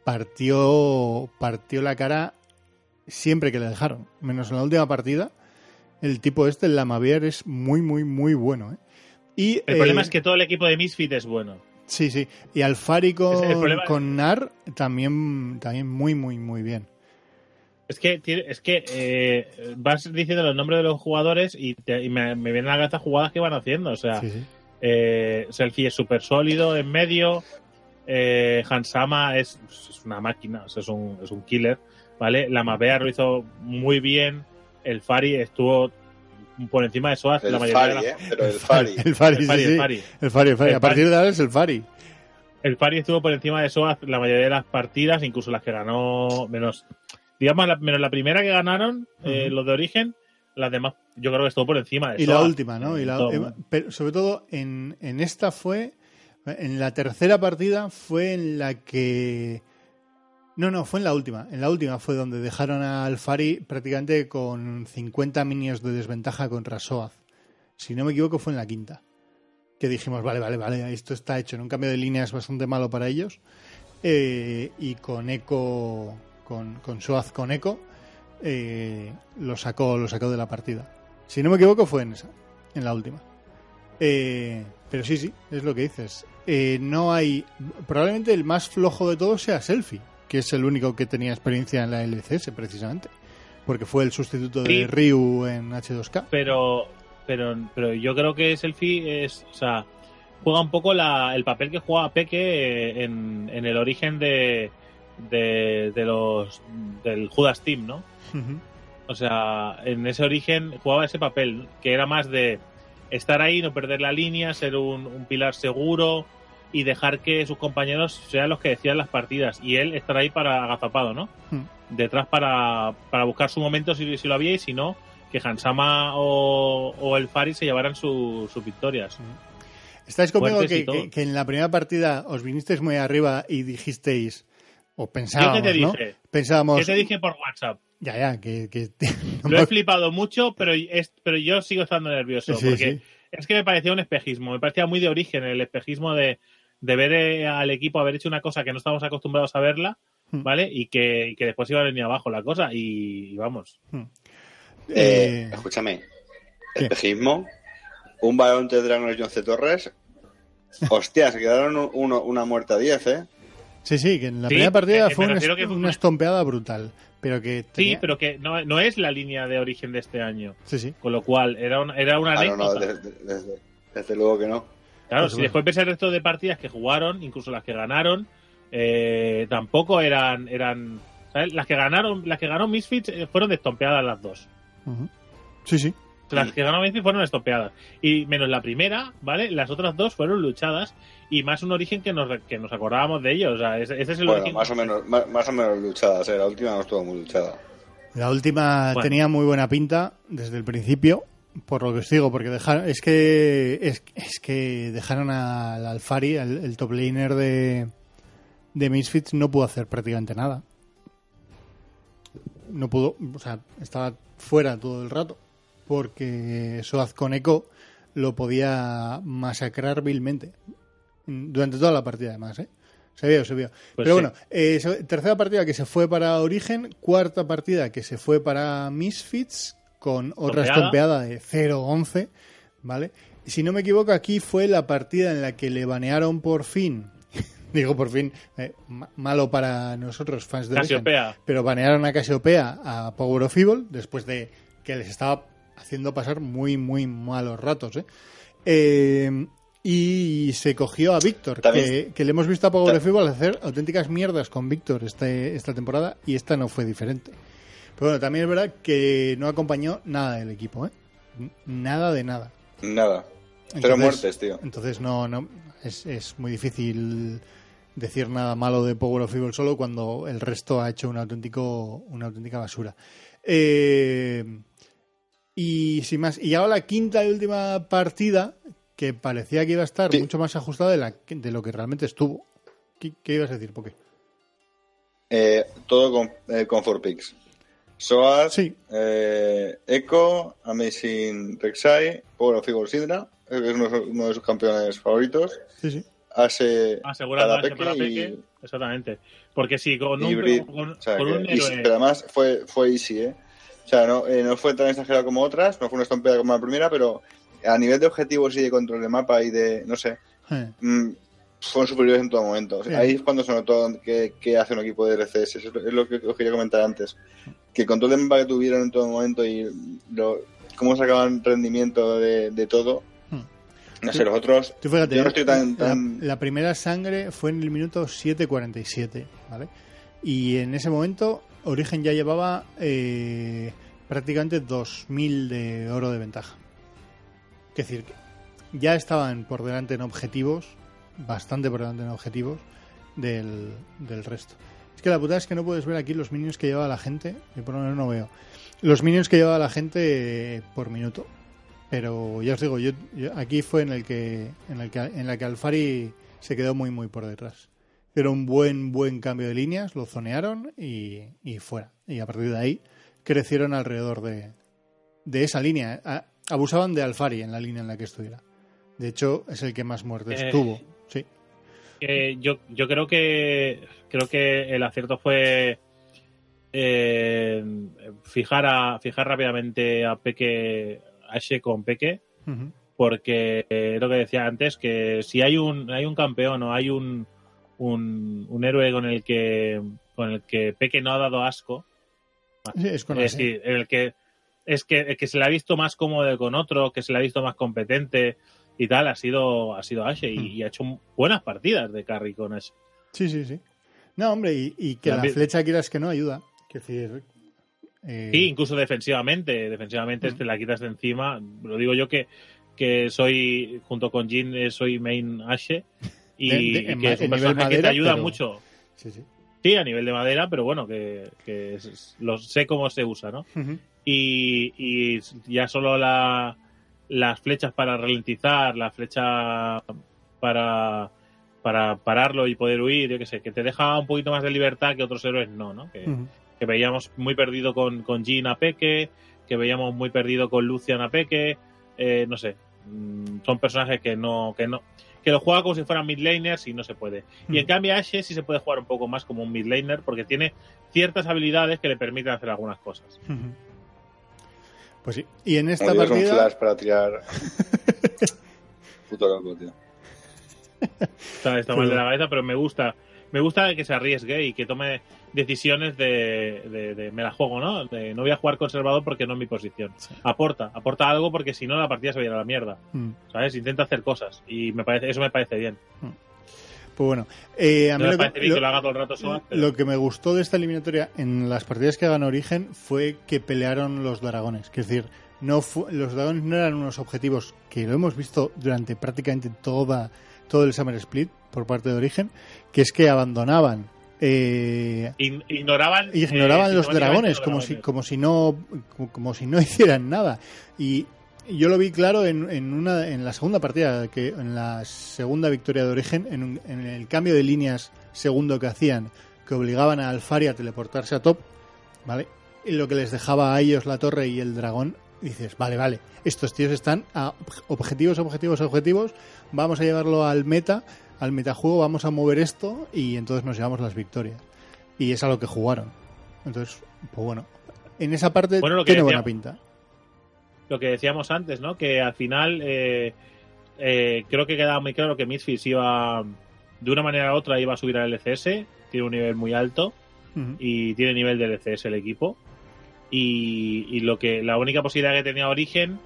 partió, partió la cara siempre que le dejaron. Menos en la última partida el tipo este, el Lamavier, es muy, muy, muy bueno. ¿eh? Y, el problema eh, es que todo el equipo de Misfit es bueno. Sí, sí. Y Alfari con, con Nar también, también muy, muy, muy bien. Es que, es que eh, vas diciendo los nombres de los jugadores y, me, vienen a la cabeza jugadas que van haciendo. O sea, Selfie es súper sólido en medio. Hansama es, es, una máquina, es, un, es un killer. ¿Vale? La Mapea lo hizo muy bien el Fari estuvo por encima de Soaz la mayoría de las... ¿eh? Pero el Fari. El Fari, el Fari, el Fari. El Fari, el Fari. A partir de ahora es el Fari. El Fari estuvo por encima de Soaz la mayoría de las partidas, incluso las que ganó menos, digamos, menos la primera que ganaron, eh, los de origen, las demás, yo creo que estuvo por encima de Y la última, ¿no? Y la, pero sobre todo en, en esta fue, en la tercera partida fue en la que no, no, fue en la última. En la última fue donde dejaron a Alfari prácticamente con 50 minions de desventaja contra Soaz. Si no me equivoco, fue en la quinta. Que dijimos, vale, vale, vale, esto está hecho. En un cambio de línea es bastante malo para ellos. Eh, y con Eco, con, con Soaz con Eco, eh, lo, sacó, lo sacó de la partida. Si no me equivoco, fue en esa, en la última. Eh, pero sí, sí, es lo que dices. no hay. Probablemente el más flojo de todos sea Selfie que es el único que tenía experiencia en la LCS precisamente, porque fue el sustituto de Ryu en H2K. Pero, pero, pero yo creo que Selfie es, o sea, juega un poco la, el papel que jugaba Peque en, en el origen de, de, los del Judas Team, ¿no? O sea, en ese origen jugaba ese papel que era más de estar ahí, no perder la línea, ser un, un pilar seguro, y dejar que sus compañeros sean los que decían las partidas y él estar ahí para agazapado, ¿no? Hmm. Detrás para, para buscar su momento si, si, lo había y si no, que Hansama o, o el Fari se llevaran sus victorias. ¿Estáis conmigo que, que, en la primera partida os vinisteis muy arriba y dijisteis, o pensábamos, qué te ¿no? dije? Pensábamos, ¿Qué te dije por WhatsApp? Ya, ya, que... que Lo he flipado mucho, pero, es, pero yo sigo estando nervioso, Sí, porque sí. es que me parecía un espejismo, me parecía muy de origen el espejismo de, de ver eh, al equipo haber hecho una cosa que no estamos acostumbrados a verla, Hmm. ¿vale? Y que, y que después iba a venir abajo la cosa y, y vamos. Eh, Eh, escúchame, ¿qué? espejismo, un balón de Dragon John C. Torres. Hostia, se quedaron un- uno- una muerta a 10, ¿eh? sí, sí, que en la Sí, primera partida eh, fue una, que fue una estompeada brutal, pero que Sí, pero que no, no es la línea de origen de este año. Sí, sí. Con lo cual, era una, era una Ah, no, no, anécdota. desde, desde- desde luego que no. Claro, Pues si bueno. después ves el resto de partidas que jugaron, incluso las que ganaron, eh, tampoco eran, eran ¿sabes? las que ganaron, las que ganó Misfits eh, fueron destompeadas las dos. Sí, sí. Las que ganó Misfits fueron estompeadas. Y menos la primera, ¿vale? Las otras dos fueron luchadas y más un origen que nos, que nos acordábamos de ellos. O sea, ese, ese es el Bueno, origen. más o menos, más, más o menos luchadas, ¿eh? La última no estuvo muy luchada. La última Bueno. tenía muy buena pinta desde el principio, por lo que os digo, porque dejaron, es que es, es que dejaron al Alfari, el, el top laner de, de Misfits, no pudo hacer prácticamente nada. No pudo, o sea, estaba fuera todo el rato, porque Soaz con Echo lo podía masacrar vilmente. Durante toda la partida, además, ¿eh? Se vio, se vio. Pues Pero sí. bueno, eh, tercera partida que se fue para Origen, cuarta partida que se fue para Misfits, con otra Estompeada. estompeada de 0-11, ¿vale? Y si no me equivoco, aquí fue la partida en la que le banearon por fin, digo por fin, eh, ma- malo para nosotros, fans de Casiopea. pero banearon a Casiopea a Power of Evil después de que les estaba haciendo pasar muy, muy malos ratos. ¿eh? Eh, y se cogió a Víctor, que, que le hemos visto a Power of Evil hacer auténticas mierdas con Víctor este, esta temporada y esta no fue diferente. Pero bueno, también es verdad que no acompañó nada del equipo, ¿eh? Nada de nada. Nada. Cero Entonces- muertes, tío. Entonces no, no es, es muy difícil decir nada malo de Power of Evil solo cuando el resto ha hecho un auténtico, una auténtica basura. Eh, y sin más, y ahora la quinta y última partida que parecía que iba a estar Sí. mucho más ajustada de, la, de lo que realmente estuvo. ¿Qué, qué ibas a decir, Poké? Eh, todo con, eh, con 4Pix. Soaz, Sí. eh, Echo, Amazing Rek'Sai, Power of Evil Sidra, que es uno, uno de sus campeones favoritos. Sí, sí. Para y- Peque. Exactamente. Porque si con un, Brit. con, O sea, con que un easy, héroe- pero además fue, fue easy, ¿eh? O sea, no, eh, no fue tan exagerado como otras, no fue una estompeada como la primera, pero a nivel de objetivos y de control de mapa y de, no sé, Eh, mm, fueron superiores en todo momento. Sí. Ahí es cuando se notó que, que hace un equipo de RCS. Eso es lo que os quería comentar antes. Que el control de mapa que tuvieron en todo momento y lo, cómo sacaban rendimiento de, de todo. Hmm. No sé, los otros. Tú fíjate, yo no estoy tan. la, tan- la primera sangre fue en el minuto 7.47, ¿vale? Y en ese momento Origen ya llevaba eh, prácticamente 2.000 de oro de ventaja. Es decir, ya estaban por delante en objetivos, bastante por delante en objetivos del, del resto. Es que la putada es que no puedes ver aquí los minions que lleva la gente, yo por lo menos no veo. Los minions que lleva la gente eh, por minuto. Pero ya os digo, yo, yo- aquí fue en el que en el que en la que Alfari se quedó muy muy por detrás. Pero un buen buen cambio de líneas, lo zonearon y, y fuera. Y a partir de ahí crecieron alrededor de, de esa línea. A- abusaban de Alfari en la línea en la que estuviera. De hecho, es el que más muertes Eh, tuvo. Yo, yo creo que creo que el acierto fue eh, fijar a fijar rápidamente a Peque a Ashe con Peque porque eh, lo que decía antes que si hay un hay un campeón o hay un un, un héroe con el que con el que Peque no ha dado asco Sí, es con es decir, el que es que se le ha visto más cómodo con otro que se le ha visto más competente y tal ha sido ha sido Ashe y, Hmm. y ha hecho buenas partidas de carry con Ashe Sí, sí, sí. No, hombre, y, y que la flecha quieras que no ayuda. Es decir, eh, Sí, incluso defensivamente. Defensivamente te la quitas de encima. Lo digo yo que, que soy, junto con Jin, eh, soy main Ashe. Y, De- de- y en que es un personaje que madera, te ayuda pero- mucho. sí, sí. Sí, a nivel de madera, pero bueno, que, que es- lo sé cómo se usa, ¿no? Y, y ya solo la, las flechas para ralentizar, la flecha para, para pararlo y poder huir, yo qué sé, que te deja un poquito más de libertad que otros héroes no, ¿no? Que, veíamos muy perdido con, con Jean a Peque, que veíamos muy perdido con Lucian a Peque, eh, no sé, mm, son personajes que no, que no, que lo juega como si fueran mid laners y no se puede. Y en cambio Ashe sí se puede jugar un poco más como un mid laner porque tiene ciertas habilidades que le permiten hacer algunas cosas. Pues sí. Y en esta tienes un partida. flash para tirar. Puto loco, tío. Está, está mal de la cabeza, pero me gusta, me gusta que se arriesgue y que tome decisiones de, de- de me la juego, ¿no? De no voy a jugar conservador porque no es mi posición. Aporta, aporta algo porque si no la partida se va a ir a la mierda. Mm. ¿Sabes? Intenta hacer cosas y me parece, eso me parece bien. Pues bueno, eh, a mí No lo, que, lo- que lo haga todo el rato pero lo que me gustó de esta eliminatoria en las partidas que ganó Origen fue que pelearon los dragones. Que es decir, no los dragones no eran unos objetivos que lo hemos visto durante prácticamente toda, todo el Summer Split por parte de Origen, que es que abandonaban. eh, ign- ignoraban, ignoraban eh, los dragones como si como si no como, como si no hicieran nada y yo lo vi claro en, en una en la segunda partida que en la segunda victoria de origen en, un- en el cambio de líneas segundo que hacían que obligaban a Alfari a teleportarse a top vale y lo que les dejaba a ellos la torre y el dragón dices vale vale estos tíos están a objetivos objetivos objetivos vamos a llevarlo al meta al metajuego vamos a mover esto y entonces nos llevamos las victorias y es a lo que jugaron. Entonces, pues bueno, en esa parte Bueno, tiene buena pinta. Lo que decíamos antes, ¿no? Que al final eh, eh, creo que quedaba muy claro que Misfits iba de una manera u otra iba a subir al LCS, tiene un nivel muy alto y tiene nivel de LCS el equipo. Y, y lo que la única posibilidad que tenía Origen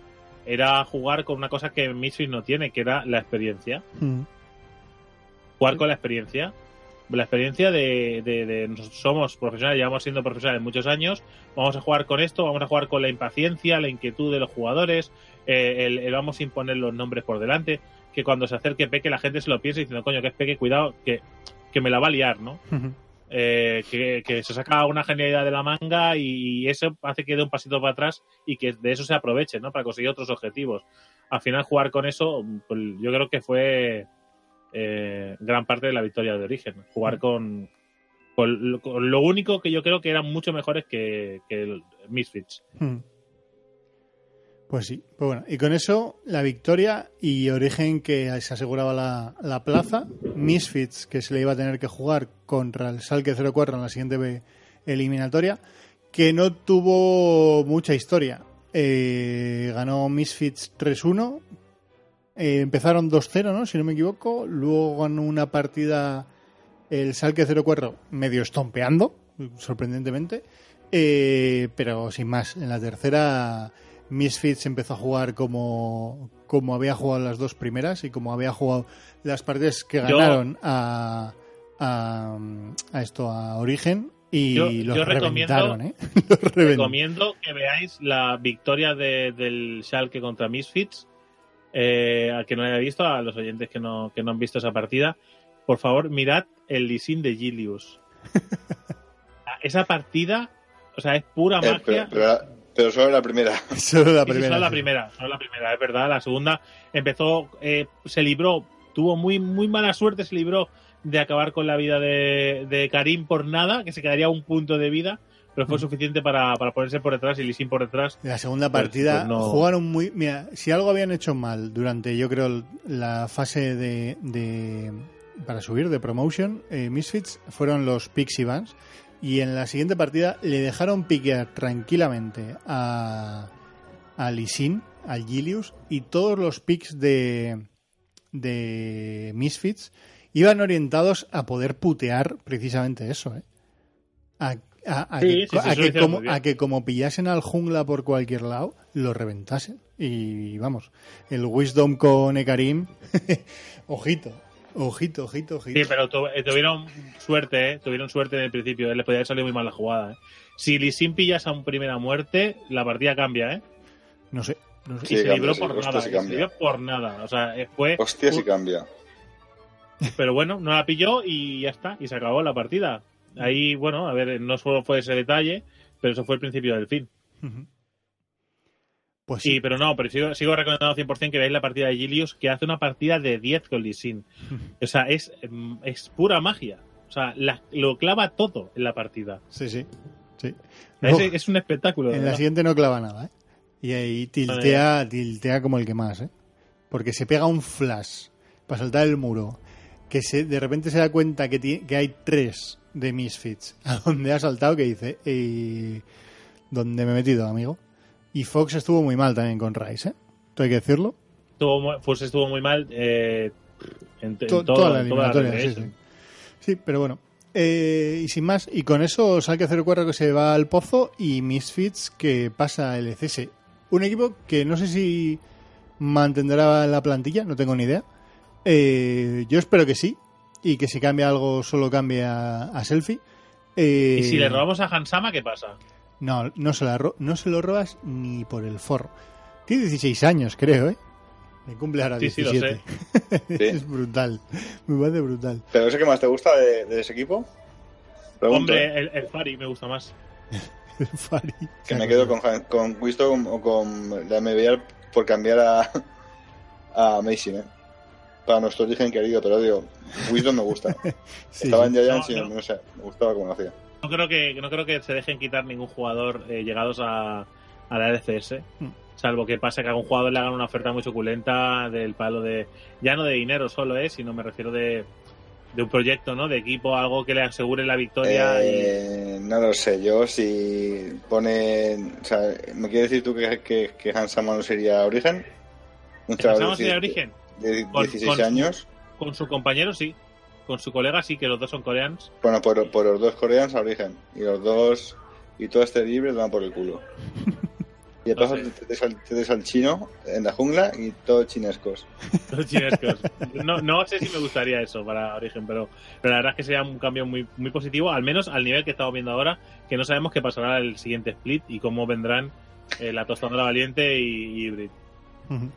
era jugar con una cosa que Misfits no tiene, que era la experiencia. Jugar con la experiencia. La experiencia de, de- de nosotros somos profesionales, llevamos siendo profesionales muchos años, vamos a jugar con esto, vamos a jugar con la impaciencia, la inquietud de los jugadores, eh, el, el vamos a imponer los nombres por delante, que cuando se acerque Peque la gente se lo piense diciendo, coño, que es Peque, cuidado, que, que me la va a liar, ¿no? Eh, que, que se saca una genialidad de la manga y, eso hace que dé un pasito para atrás y que de eso se aproveche, ¿no? Para conseguir otros objetivos. Al final jugar con eso, pues, yo creo que fue eh, gran parte de la victoria de origen. Jugar con, con, lo- con lo único que yo creo que eran mucho mejores que, que el Misfits. Ujú. Pues sí, pues bueno, y con eso la victoria y Origen que se aseguraba la, la plaza, Misfits que se le iba a tener que jugar contra el Salque 04 en la siguiente eliminatoria, que no tuvo mucha historia. Eh, ganó Misfits 3-1, eh, empezaron 2-0, ¿no? Si no me equivoco, luego ganó una partida el Salque 04 medio estompeando, sorprendentemente, eh, pero sin más. En la tercera, Misfits empezó a jugar como, como había jugado las dos primeras y como había jugado las partidas que Yo- ganaron a, a, a esto, a Origen. Y Yo- los yo recomiendo- reventaron, ¿eh? Los reventaron. Recomiendo que veáis la victoria de- del Schalke contra Misfits. Eh, al que no haya visto, a los oyentes que no, que no han visto esa partida, por favor, mirad el Lisin de Gilius. esa partida, o sea, es pura Eh, magia. pero, pero, pero solo la primera. Solo la sí, primera. solo la primera, solo la primera, es verdad. La segunda empezó, eh, se libró, tuvo muy, muy mala suerte, se libró de acabar con la vida de, de Karim por nada, que se quedaría un punto de vida, pero fue Mm. suficiente para, para ponerse por detrás y Lisin por detrás. La segunda Pues- partida pues no. jugaron muy. Mira, si algo habían hecho mal durante, yo creo, la fase de. de- para subir de promotion, eh, Misfits fueron los Pixie Vans. Y en la siguiente partida le dejaron piquear tranquilamente a. a Lisin, al Gilius, y todos los picks de. de Misfits iban orientados a poder putear precisamente eso, ¿eh? A, a- a Sí, que, sí, sí, a eso lo que hicieron como, muy bien. a que como pillasen al jungla por cualquier lado, lo reventasen. Y vamos, el Wisdom con Ekarim, ojito, ojito, ojito, ojito. Sí, pero tu- eh, tuvieron suerte, ¿eh? Tuvieron suerte en el principio, ¿eh? Les podía haber salido muy mal la jugada, ¿eh? Si Lisin pillas a un primera muerte, la partida cambia, ¿eh? No sé, no sé. Y se libró por nada, se libró por nada. O sea, fue... Hostia, si cambia. Pero bueno, no la pilló y ya está, y se acabó la partida. Ahí, bueno, a ver, no solo fue ese detalle, pero eso fue el principio del fin. Pues Sí, pero no, pero sigo, sigo recomendando 100% que veáis la partida de Gilius, que hace una partida de 10 con Lee Sin. O sea, es, mm, es pura magia. O sea, la- lo clava todo en la partida. Sí, sí. sí. Es, un espectáculo. en la siguiente no clava nada, ¿eh? Y ahí tiltea, tiltea como el que más, ¿eh? Porque se pega un flash para saltar el muro, que se, de repente se da cuenta que, ti- que hay tres de Misfits a donde ha saltado, que dice, eh, ¿dónde me he metido, amigo? Y Fox estuvo muy mal también con Rice, ¿eh? Esto hay que decirlo. Estuvo Fus estuvo muy mal eh, en, en To- todo- toda la en toda la eliminatoria, sí, Relegation. sí. Sí, pero bueno. Eh, y sin más, y con eso Salque 04 que se va al pozo y Misfits que pasa el ECS. Un equipo que no sé si mantendrá la plantilla, no tengo ni idea. Eh, yo espero que sí, y que si cambia algo solo cambie a, a Selfie. Eh, Y si le robamos a Hansama, ¿qué pasa? No, no se, la ro- no se lo robas ni por el forro. Tiene 16 años, creo, ¿eh? Me cumple ahora Sí, sí, lo 17. Sí. es brutal. Me parece brutal. ¿Pero ese que más te gusta de, de ese equipo? Pregunto, ¿eh? Hombre, el, el Fari me gusta más. Fari. Que me quedo con, con Wisdom o con la MBR por cambiar a, a Mason, ¿eh? Para nuestro origen querido, pero digo, Wisdom me gusta. Sí, Estaba en Giants No, y no. no sé, me gustaba como lo hacía. No creo que, no creo que se dejen quitar ningún jugador eh, llegados a, a la LCS. Mm. Salvo que pase que a algún jugador le hagan una oferta muy suculenta del palo de. Ya no de dinero solo, ¿eh? Sino me refiero de, de un proyecto, ¿no? De equipo, algo que le asegure la victoria. y- Eh, no lo sé, yo si pone... O sea, ¿me quieres decir tú que, que, que Hans Sama no sería origen? Un chaval ¿Pensamos en de, el origen? De Con- 16 con- años. Con su compañero, sí. Con su colega, sí, que los dos son coreanos. Bueno, por, por los dos coreanos a origen. Y los dos... Y todo este libre van por el culo. Y de paso te, des al chino en la jungla y todos chinescos. Los chinescos. No, no sé si me gustaría eso para Origen, pero, pero la verdad es que sería un cambio muy, muy positivo, al menos al nivel que estamos viendo ahora, que no sabemos qué pasará el siguiente split y cómo vendrán eh, la tostadora valiente y, y Hybrid. Ujú.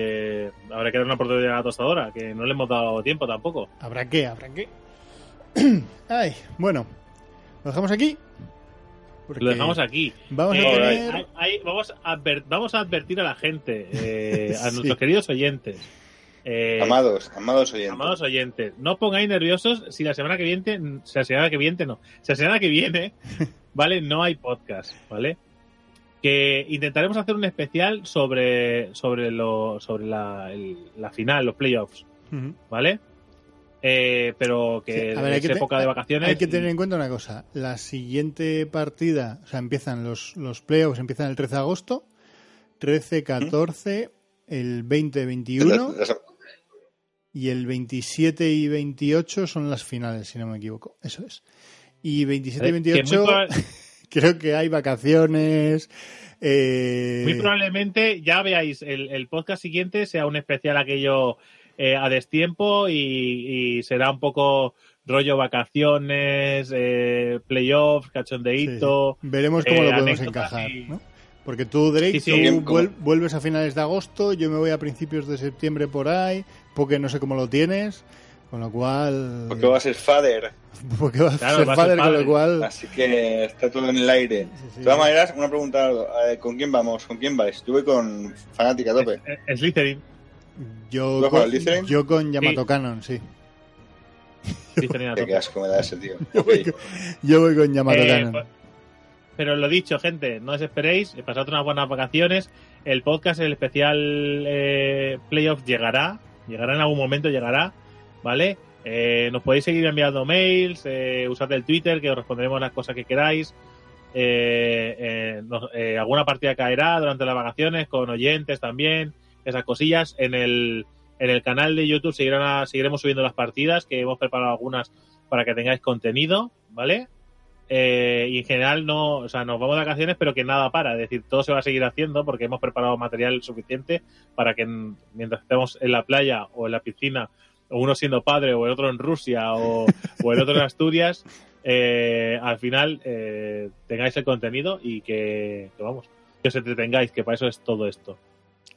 Que habrá que dar una oportunidad a la tostadora, que no le hemos dado tiempo tampoco. ¿Habrá qué? ¿Habrá qué? Ay, bueno. ¿Lo dejamos aquí? Porque Lo dejamos aquí. Vamos Eh, a Alright. tener... hay- hay- vamos, a adver- vamos a advertir a la gente, eh, a Sí. nuestros queridos oyentes. eh, Amados, amados oyentes. Amados oyentes, no os pongáis nerviosos si la semana que viene, si la semana que viene no, si la semana que viene, ¿vale? No hay podcast, ¿vale? Que intentaremos hacer un especial sobre, sobre lo, sobre la, el- la final, los playoffs, Ujú. ¿vale? Eh, pero que Sí, ver, es que te- época de vacaciones. Hay que tener en cuenta una cosa. La siguiente partida, o sea, empiezan los, los playoffs, empiezan el 13 de agosto, 13, 14, el 20, 21 La- la- y el 27 y 28 son las finales, si no me equivoco. Eso es. Y 27 y eh, que muy 28 proba- creo que hay vacaciones. eh, Muy probablemente ya veáis el, el podcast siguiente sea un especial aquello eh, a destiempo y, y será un poco rollo vacaciones, eh, playoffs, cachondeíto. sí. Veremos cómo eh, lo podemos encajar. y- ¿no? Porque tú, Drake, Sí, sí. vuel- vuelves a finales de agosto, yo me voy a principios de septiembre por ahí, porque no sé cómo lo tienes, con lo cual... Porque va a ser father. porque va a Claro, ser va a ser padre, con lo cual... Así que está todo en el aire. Sí, sí. De todas maneras, una pregunta, ¿con quién vamos? ¿Con quién vais? Yo voy con Fanática a tope. Eh, eh, Slytherin. Yo yo con Yamato Cannon, sí. Slytherin Qué asco me da ese tío. Yo voy con, yo voy con Yamato Eh, Cannon. pues- pero lo dicho, gente, no desesperéis, pasad unas buenas vacaciones. El podcast, el especial eh, Playoff llegará, llegará en algún momento, llegará, ¿vale? Eh, nos podéis seguir enviando mails, eh, usad el Twitter, que os responderemos las cosas que queráis. Eh, eh, nos- eh, alguna partida caerá durante las vacaciones con oyentes también, esas cosillas. En el, en el canal de YouTube seguirán seguiremos subiendo las partidas, que hemos preparado algunas para que tengáis contenido, ¿vale? Eh, y en general no, o sea, nos vamos de vacaciones, pero que nada para, es decir, todo se va a seguir haciendo porque hemos preparado material suficiente para que en- mientras estemos en la playa o en la piscina, uno siendo padre o el otro en Rusia o, o el otro en Asturias, eh, al final eh, tengáis el contenido y que, que, vamos, que os entretengáis, que para eso es todo esto.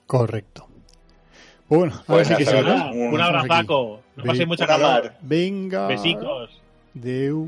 Correcto. Pues bueno, ahora Pues sí que nada, sí. ¿no? Nada, un- un estamos abrazaco, no paséis mucha calor. Venga. Besicos. Deu.